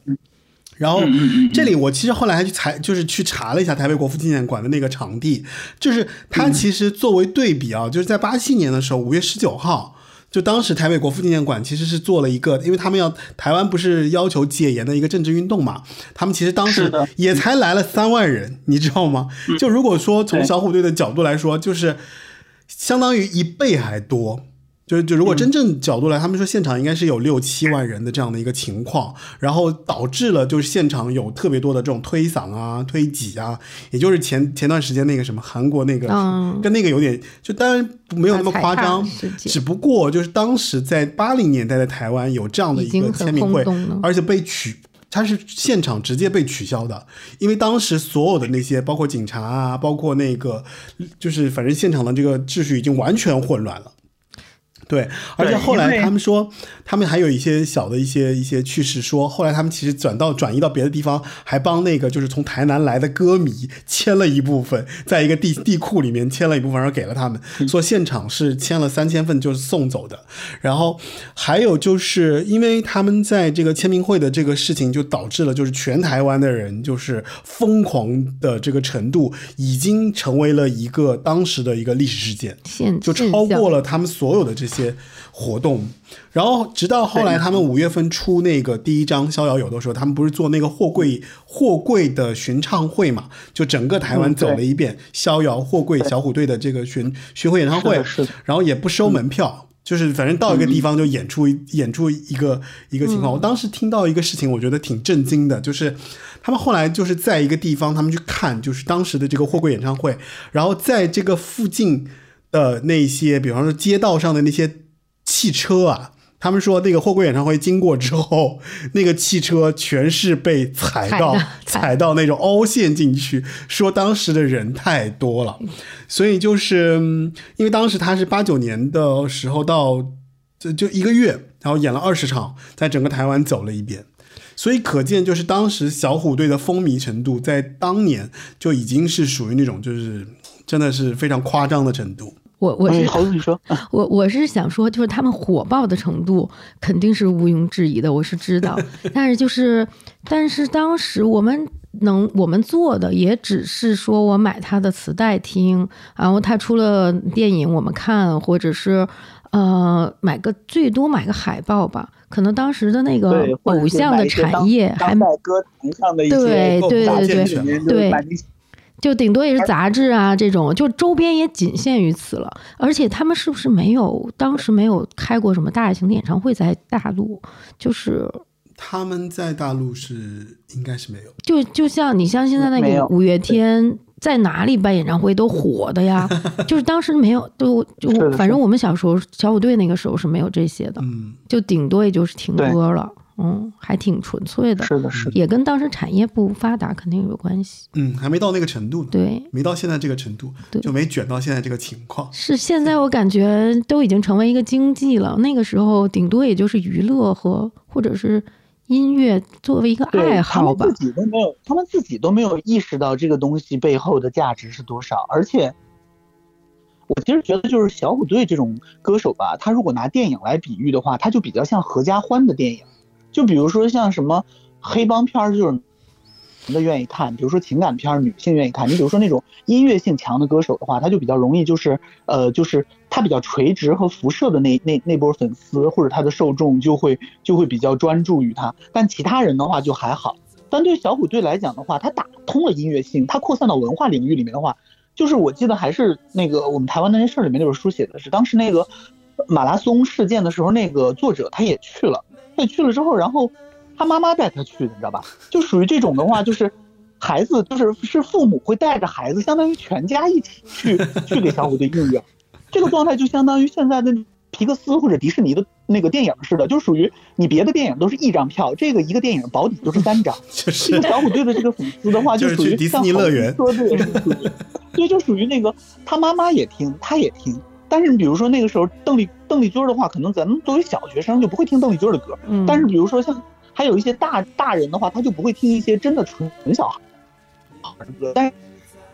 然后这里我其实后来还去采，就是去查了一下台北国父纪念馆的那个场地，就是它其实作为对比啊，就是在八七年的时候，五月十九号，就当时台北国父纪念馆其实是做了一个，因为他们要台湾不是要求戒严的一个政治运动嘛，他们其实当时也才来了三万人，你知道吗？就如果说从小虎队的角度来说，就是相当于一倍还多。就就如果真正角度来，他们说现场应该是有六七万人的这样的一个情况，然后导致了就是现场有特别多的这种推搡啊、推挤啊，也就是前前段时间那个什么韩国那个，跟那个有点，就当然没有那么夸张，只不过就是当时在八零年代的台湾有这样的一个签名会，而且被取，它是现场直接被取消的，因为当时所有的那些包括警察啊，包括那个就是反正现场的这个秩序已经完全混乱了。对，而且后来他们说，他们还有一些小的一些一些趣事，说后来他们其实转到转移到别的地方，还帮那个就是从台南来的歌迷签了一部分，在一个地地库里面签了一部分，然后给了他们，说现场是签了三千份，就是送走的。然后还有就是因为他们在这个签名会的这个事情，就导致了就是全台湾的人就是疯狂的这个程度，已经成为了一个当时的一个历史事件，就超过了他们所有的这些。些活动，然后直到后来他们五月份出那个第一张《逍遥游》的时候，他们不是做那个货柜货柜的巡唱会嘛？就整个台湾走了一遍逍遥货柜小虎队的这个巡巡回演唱会，然后也不收门票，就是反正到一个地方就演出演出一个一个情况。我当时听到一个事情，我觉得挺震惊的，就是他们后来就是在一个地方，他们去看就是当时的这个货柜演唱会，然后在这个附近。的那些，比方说街道上的那些汽车啊，他们说那个货柜演唱会经过之后，那个汽车全是被踩到 踩到那种凹陷进去，说当时的人太多了，所以就是因为当时他是八九年的时候到就就一个月，然后演了二十场，在整个台湾走了一遍，所以可见就是当时小虎队的风靡程度，在当年就已经是属于那种就是真的是非常夸张的程度。我我是好，你说，我我是想说，就是他们火爆的程度肯定是毋庸置疑的，我是知道。但是就是，但是当时我们能我们做的也只是说我买他的磁带听，然后他出了电影我们看，或者是呃买个最多买个海报吧。可能当时的那个偶像的产业还买歌坛上的一些对对对对对。就顶多也是杂志啊，这种就周边也仅限于此了。而且他们是不是没有当时没有开过什么大型的演唱会在大陆？就是他们在大陆是应该是没有。就就像你像现在那个五月天在哪里办演唱会都火的呀，就是当时没有都就反正我们小时候小虎队那个时候是没有这些的，就顶多也就是听歌了。嗯，还挺纯粹的，是的，是的，也跟当时产业不发达肯定有关系。嗯，还没到那个程度，对，没到现在这个程度，对，就没卷到现在这个情况。是现在我感觉都已经成为一个经济了，那个时候顶多也就是娱乐和或者是音乐作为一个爱好吧。自己都没有，他们自己都没有意识到这个东西背后的价值是多少。而且，我其实觉得就是小虎队这种歌手吧，他如果拿电影来比喻的话，他就比较像合家欢的电影。就比如说像什么黑帮片儿，就是男的愿意看；比如说情感片儿，女性愿意看。你比如说那种音乐性强的歌手的话，他就比较容易就是呃，就是他比较垂直和辐射的那那那波粉丝或者他的受众就会就会比较专注于他。但其他人的话就还好。但对小虎队来讲的话，他打通了音乐性，他扩散到文化领域里面的话，就是我记得还是那个我们台湾那件事儿里面那本书写的是，当时那个马拉松事件的时候，那个作者他也去了，他也去了之后，然后他妈妈带他去的，你知道吧？就属于这种的话，就是孩子就是是父母会带着孩子，相当于全家一起去去给小虎队应援，这个状态就相当于现在的皮克斯或者迪士尼的那个电影似的，就属于你别的电影都是一张票，这个一个电影保底就是三张。就是这个小虎队的这个粉丝的话，就属于迪士尼乐园对，就属于那个他妈妈也听，他也听。但是比如说那个时候邓丽邓丽君的话，可能咱们作为小学生就不会听邓丽君的歌，嗯但是比如说像还有一些大大人的话，他就不会听一些真的纯纯小孩的歌，但是。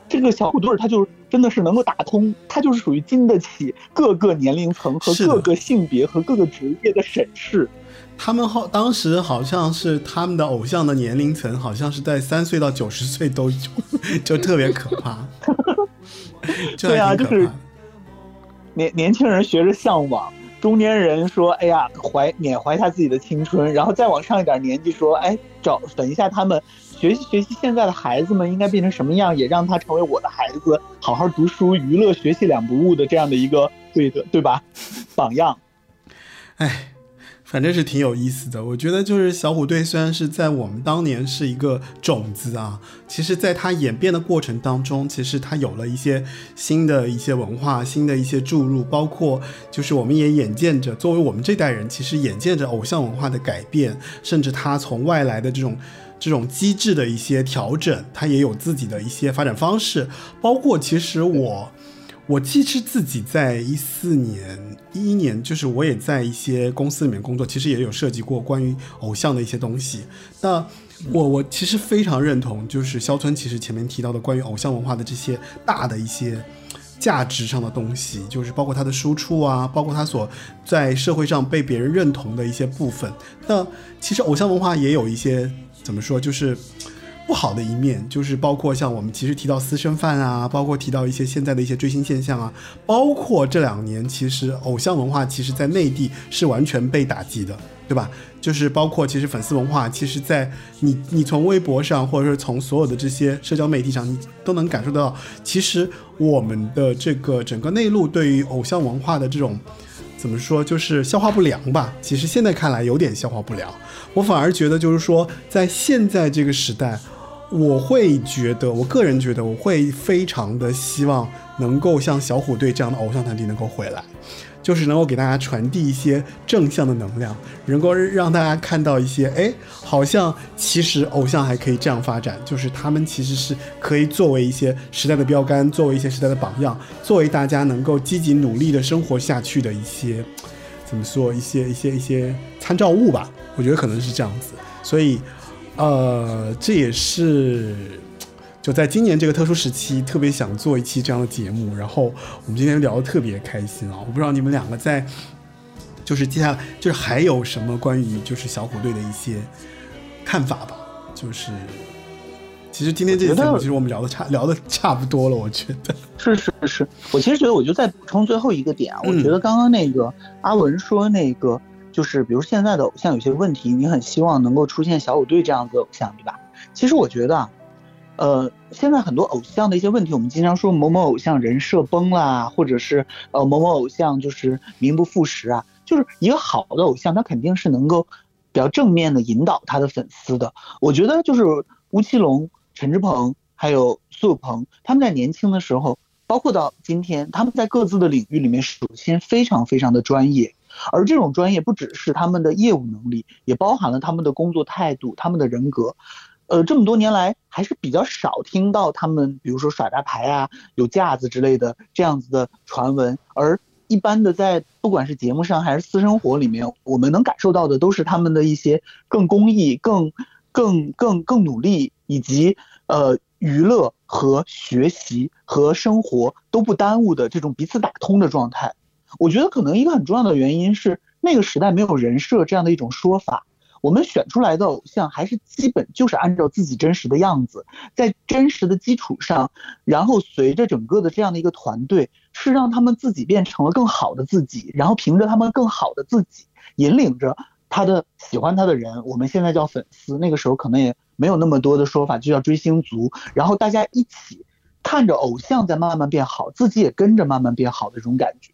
这个小虎队儿他就真的是能够打通，他就是属于经得起各个年龄层和各个性别和各个职业的审视。他们好，当时好像是他们的偶像的年龄层，好像是在三岁到九十岁都有，就特别可怕。这对啊，就是年年轻人学着向往，中年人说：“哎呀，怀缅怀他自己的青春。”然后再往上一点年纪说：“哎，找等一下他们学习学习现在的孩子们应该变成什么样，也让他成为我的孩子，好好读书、娱乐、学习两不误的这样的一个对的对吧？榜样。”哎，反正是挺有意思的。我觉得就是小虎队虽然是在我们当年是一个种子啊，其实在它演变的过程当中，其实它有了一些新的一些文化、新的一些注入，包括就是我们也眼见着，作为我们这代人，其实眼见着偶像文化的改变，甚至它从外来的这种。这种机制的一些调整，它也有自己的一些发展方式，包括其实我，我其实自己在一四年、一一年，就是我也在一些公司里面工作，其实也有涉及过关于偶像的一些东西。那我我其实非常认同，就是肖春其实前面提到的关于偶像文化的这些大的一些价值上的东西，就是包括它的输出啊，包括它所在社会上被别人认同的一些部分。那其实偶像文化也有一些怎么说，就是。不好的一面，就是包括像我们其实提到私生饭啊，包括提到一些现在的一些追星现象啊，包括这两年其实偶像文化其实在内地是完全被打击的，对吧？就是包括其实粉丝文化，其实在你你从微博上，或者是从所有的这些社交媒体上，你都能感受到，其实我们的这个整个内陆对于偶像文化的这种。怎么说，就是消化不良吧？其实现在看来有点消化不良。我反而觉得，就是说，在现在这个时代，我会觉得，我个人觉得，我会非常的希望能够像小虎队这样的偶像团体能够回来，就是能够给大家传递一些正向的能量，能够让大家看到一些，哎，好像其实偶像还可以这样发展，就是他们其实是可以作为一些时代的标杆，作为一些时代的榜样，作为大家能够积极努力的生活下去的一些，怎么说，一些一些一些参照物吧。我觉得可能是这样子，所以，呃，这也是。就在今年这个特殊时期，特别想做一期这样的节目。然后我们今天聊得特别开心啊！我不知道你们两个在，就是接下来就是还有什么关于就是小虎队的一些看法吧？就是其实今天这期节目，其实我们聊的差聊的 差不多了，我觉得是是是，我其实觉得我就再补充最后一个点啊，我嗯觉得刚刚那个阿文说那个就是比如现在的偶像有些问题，你很希望能够出现小虎队这样子的偶像，对吧？其实我觉得啊。呃，现在很多偶像的一些问题，我们经常说某某偶像人设崩啦，或者是呃某某偶像就是名不副实啊。就是一个好的偶像，他肯定是能够比较正面的引导他的粉丝的。我觉得就是吴奇隆、陈志朋还有苏有朋，他们在年轻的时候，包括到今天，他们在各自的领域里面，首先非常非常的专业，而这种专业不只是他们的业务能力，也包含了他们的工作态度、他们的人格。呃，这么多年来还是比较少听到他们，比如说耍大牌啊、有架子之类的这样子的传闻。而一般的在不管是节目上还是私生活里面，我们能感受到的都是他们的一些更公益、更、更、更、更努力，以及呃娱乐和学习和生活都不耽误的这种彼此打通的状态。我觉得可能一个很重要的原因是那个时代没有人设这样的一种说法。我们选出来的偶像还是基本就是按照自己真实的样子，在真实的基础上，然后随着整个的这样的一个团队，是让他们自己变成了更好的自己，然后凭着他们更好的自己，引领着他的喜欢他的人，我们现在叫粉丝，那个时候可能也没有那么多的说法，就叫追星族，然后大家一起看着偶像在慢慢变好，自己也跟着慢慢变好的这种感觉。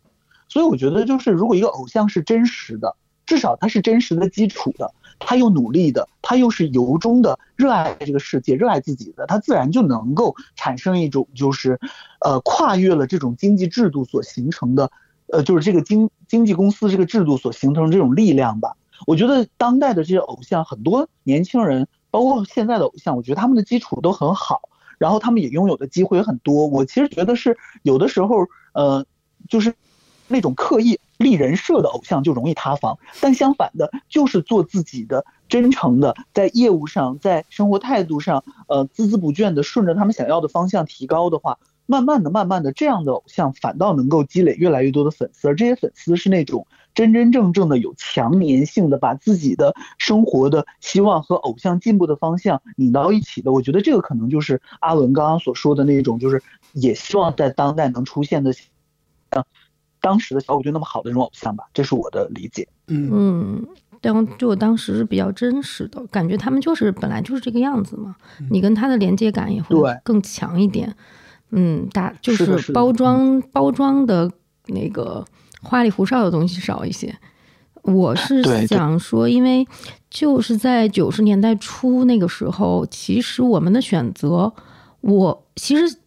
所以我觉得，就是如果一个偶像是真实的，至少他是真实的基础的，他又努力的，他又是由衷的热爱这个世界、热爱自己的，他自然就能够产生一种就是，呃，跨越了这种经济制度所形成的，呃，就是这个经经纪公司这个制度所形成这种力量吧。我觉得当代的这些偶像，很多年轻人，包括现在的偶像，我觉得他们的基础都很好，然后他们也拥有的机会也很多。我其实觉得是有的时候，呃，就是那种刻意立人设的偶像就容易塌房，但相反的，就是做自己的、真诚的，在业务上、在生活态度上，呃，孜孜不倦的顺着他们想要的方向提高的话，慢慢的、慢慢的，这样的偶像反倒能够积累越来越多的粉丝，而这些粉丝是那种真真正正的有强粘性的，把自己的生活的希望和偶像进步的方向拧到一起的。我觉得这个可能就是阿文刚刚所说的那种，就是也希望在当代能出现的，像当时的小虎队那么好的那种偶像吧，这是我的理解。嗯嗯，当就当时是比较真实的感觉，他们就是本来就是这个样子嘛，你跟他的连接感也会更强一点。嗯，大就是的是包装包装的那个花里胡哨的东西少一些。我是对对想说，因为就是在九十年代初那个时候，其实我们的选择，我其实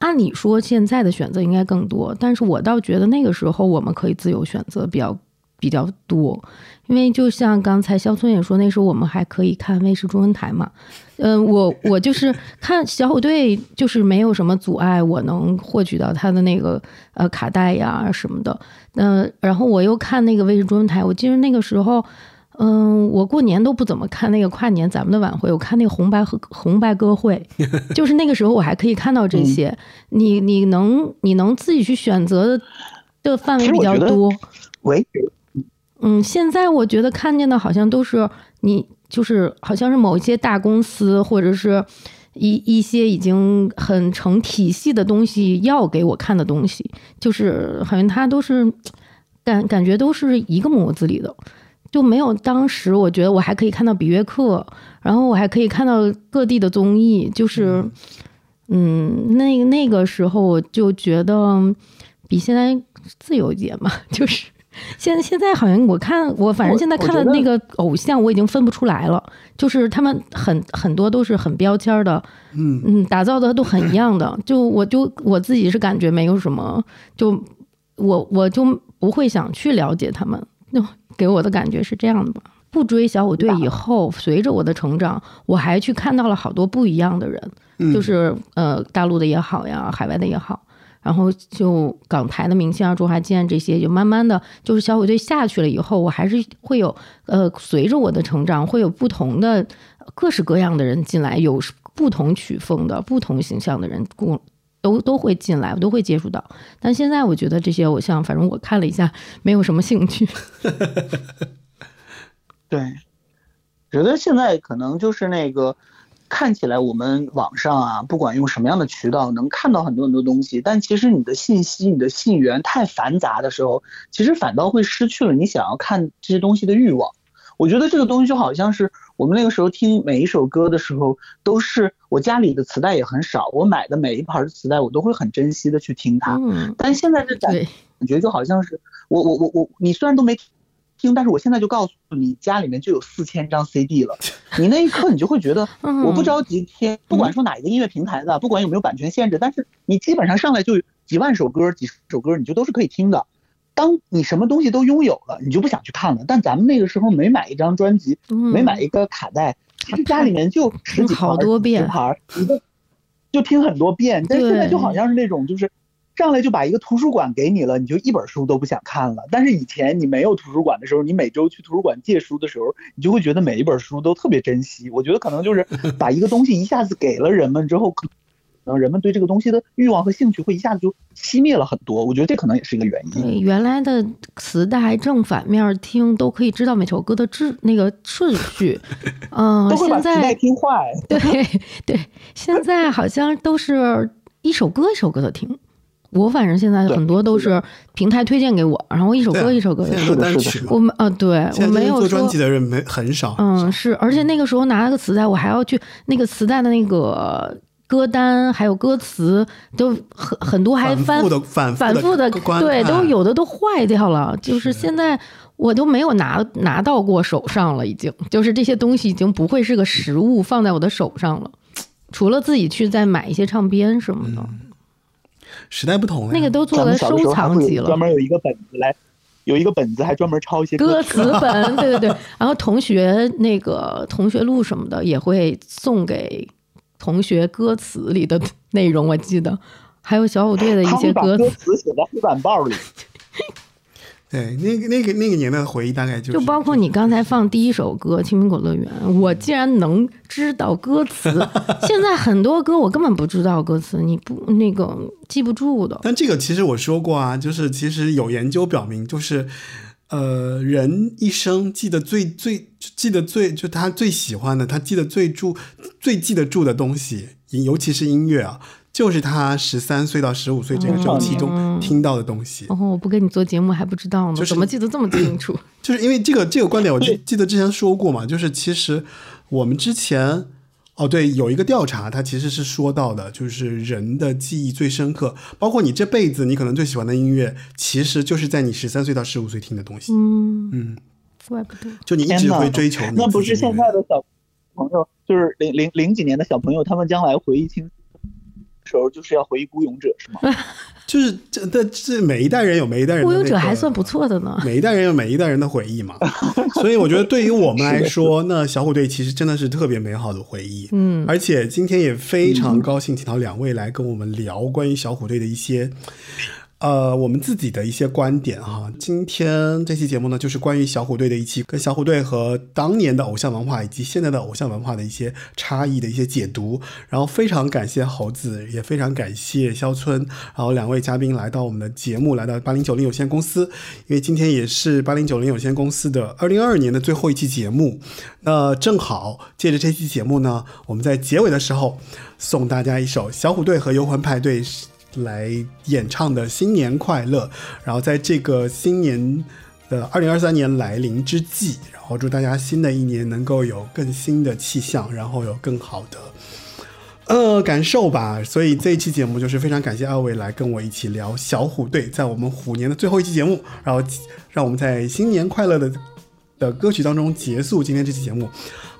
按理说现在的选择应该更多，但是我倒觉得那个时候我们可以自由选择比较比较多，因为就像刚才肖村也说，那时候我们还可以看卫视中文台嘛。嗯，我我就是看小虎队，就是没有什么阻碍，我能获取到他的那个呃卡带呀什么的。嗯、然后我又看那个卫视中文台，我记得那个时候，嗯，我过年都不怎么看那个跨年咱们的晚会，我看那个红白和红白歌会，就是那个时候我还可以看到这些。你你能你能自己去选择的范围比较多。喂，嗯，现在我觉得看见的好像都是你，就是好像是某一些大公司或者是一一些已经很成体系的东西要给我看的东西，就是好像它都是感感觉都是一个模子里的，就没有当时我觉得我还可以看到比约克，然后我还可以看到各地的综艺，就是嗯，那那个时候我就觉得比现在自由一点嘛，就是。现在现在好像我看我反正现在看的那个偶像我已经分不出来了，就是他们很很多都是很标签儿的，嗯嗯，打造的都很一样的，就我就我自己是感觉没有什么，就我我就不会想去了解他们，就给我的感觉是这样的吧。不追小虎队以后，随着我的成长，我还去看到了好多不一样的人，嗯就是呃大陆的也好呀，海外的也好，然后就港台的明星啊，周华健这些，就慢慢的就是小虎队下去了以后，我还是会有呃随着我的成长，会有不同的各式各样的人进来，有不同曲风的、不同形象的人共。都都会进来，我都会接触到。但现在我觉得这些偶像，反正我看了一下，没有什么兴趣。对，觉得现在可能就是那个，看起来我们网上啊，不管用什么样的渠道，能看到很多很多东西，但其实你的信息、你的信源太繁杂的时候，其实反倒会失去了你想要看这些东西的欲望。我觉得这个东西就好像是我们那个时候听每一首歌的时候，都是我家里的磁带也很少，我买的每一盘磁带我都会很珍惜的去听它。嗯，但现在这感，感觉就好像是我我我我，你虽然都没听，但是我现在就告诉你，家里面就有四千张 CD 了。你那一刻你就会觉得，嗯我不着急听，不管说哪一个音乐平台的，不管有没有版权限制，但是你基本上上来就几万首歌、几十首歌，你就都是可以听的。当你什么东西都拥有了，你就不想去看了。但咱们那个时候每买一张专辑，嗯每买一个卡带，其实家里面就十几盘好多遍几十盘，你就就听很多遍。但是现在就好像是那种就是。上来就把一个图书馆给你了，你就一本书都不想看了。但是以前你没有图书馆的时候，你每周去图书馆借书的时候，你就会觉得每一本书都特别珍惜。我觉得可能就是把一个东西一下子给了人们之后，可能人们对这个东西的欲望和兴趣会一下子就熄灭了很多。我觉得这可能也是一个原因。对，原来的磁带正反面听都可以知道每首歌的质那个顺序，嗯、都会把现磁带在听坏。对对，现在好像都是一首歌一首歌的听。我反正现在很多都是平台推荐给我，然后一首歌一首歌的听。都单曲我。们啊，对我没有说做专辑的人没很少。嗯，是，而且那个时候拿了个磁带，我还要去那个磁带的那个歌单还有歌词都很很多还翻反复的反反复的对，都有的都坏掉了，就是现在。我都没有拿拿到过手上了，已经就是这些东西已经不会是个实物放在我的手上了，除了自己去再买一些唱片什么的，时代不同了，那个都做了收藏级了。专门有一个本子来，有一个本子还专门抄一些歌词。词本，对对对，然后同学那个同学录什么的也会送给同学歌词里的内容，我记得还有小虎队的一些歌们把歌词，词写在黑板报里。对，那个那个那个年代的回忆大概就是就包括你刚才放第一首歌《青苹果乐园》，我竟然能知道歌词，现在很多歌我根本不知道歌词，你不那个记不住的。但这个其实我说过啊，就是其实有研究表明，就是呃，人一生记得最最记得最就他最喜欢的，他记得最住最记得住的东西，尤其是音乐啊，就是他十三岁到十五岁这个周期中听到的东西。哦，我不跟你做节目还不知道呢，就是怎么记得这么清楚？就是因为这个这个观点，我记记得之前说过嘛，就是其实我们之前哦对，有一个调查，它其实是说到的，就是人的记忆最深刻，包括你这辈子你可能最喜欢的音乐，其实就是在你十三岁到十五岁听的东西。嗯嗯，怪不得。就你一直会追求你那不是现在的小朋友，就是零零零几年的小朋友，他们将来回忆青时候，就是要回忆孤勇者，是吗？就是这这这每一代人有每一代人的、孤那个，勇者还算不错的呢。每一代人有每一代人的回忆嘛，所以我觉得对于我们来说，那小虎队其实真的是特别美好的回忆。嗯而且今天也非常高兴请到两位来跟我们聊关于小虎队的一些。呃，我们自己的一些观点哈。今天这期节目呢，就是关于小虎队的一期，跟小虎队和当年的偶像文化以及现在的偶像文化的一些差异的一些解读。然后非常感谢猴子，也非常感谢肖村，然后两位嘉宾来到我们的节目，来到八零九零有限公司，因为今天也是八零九零有限公司的二零二二年的最后一期节目。那正好借着这期节目呢，我们在结尾的时候送大家一首小虎队和游魂派对来演唱的《新年快乐》，然后在这个新年的二零二三年来临之际，然后祝大家新的一年能够有更新的气象，然后有更好的呃感受吧。所以这一期节目就是非常感谢二位来跟我一起聊小虎队，在我们虎年的最后一期节目，然后让我们在新年快乐的的歌曲当中结束今天这期节目。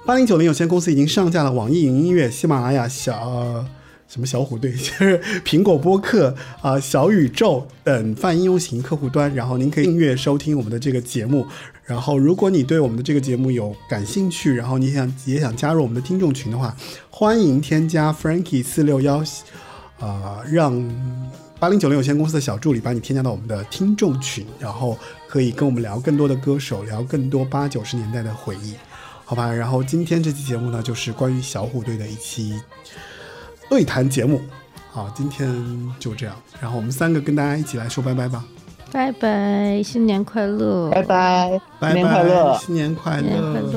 八零九零有限公司已经上架了网易云音乐、喜马拉雅、小、什么小虎队，就是苹果播客啊、小宇宙等泛应用型客户端，然后您可以订阅收听我们的这个节目。然后，如果你对我们的这个节目有感兴趣，然后你想也想加入我们的听众群的话，欢迎添加 Frankie 四六幺，啊，让八零九零有限公司的小助理把你添加到我们的听众群，然后可以跟我们聊更多的歌手，聊更多八九十年代的回忆，好吧？然后今天这期节目呢，就是关于小虎队的一期对谈节目。好，今天就这样，然后我们三个跟大家一起来说拜拜吧，拜拜，新年快乐！拜拜，拜拜，新年快乐，新年快新年快乐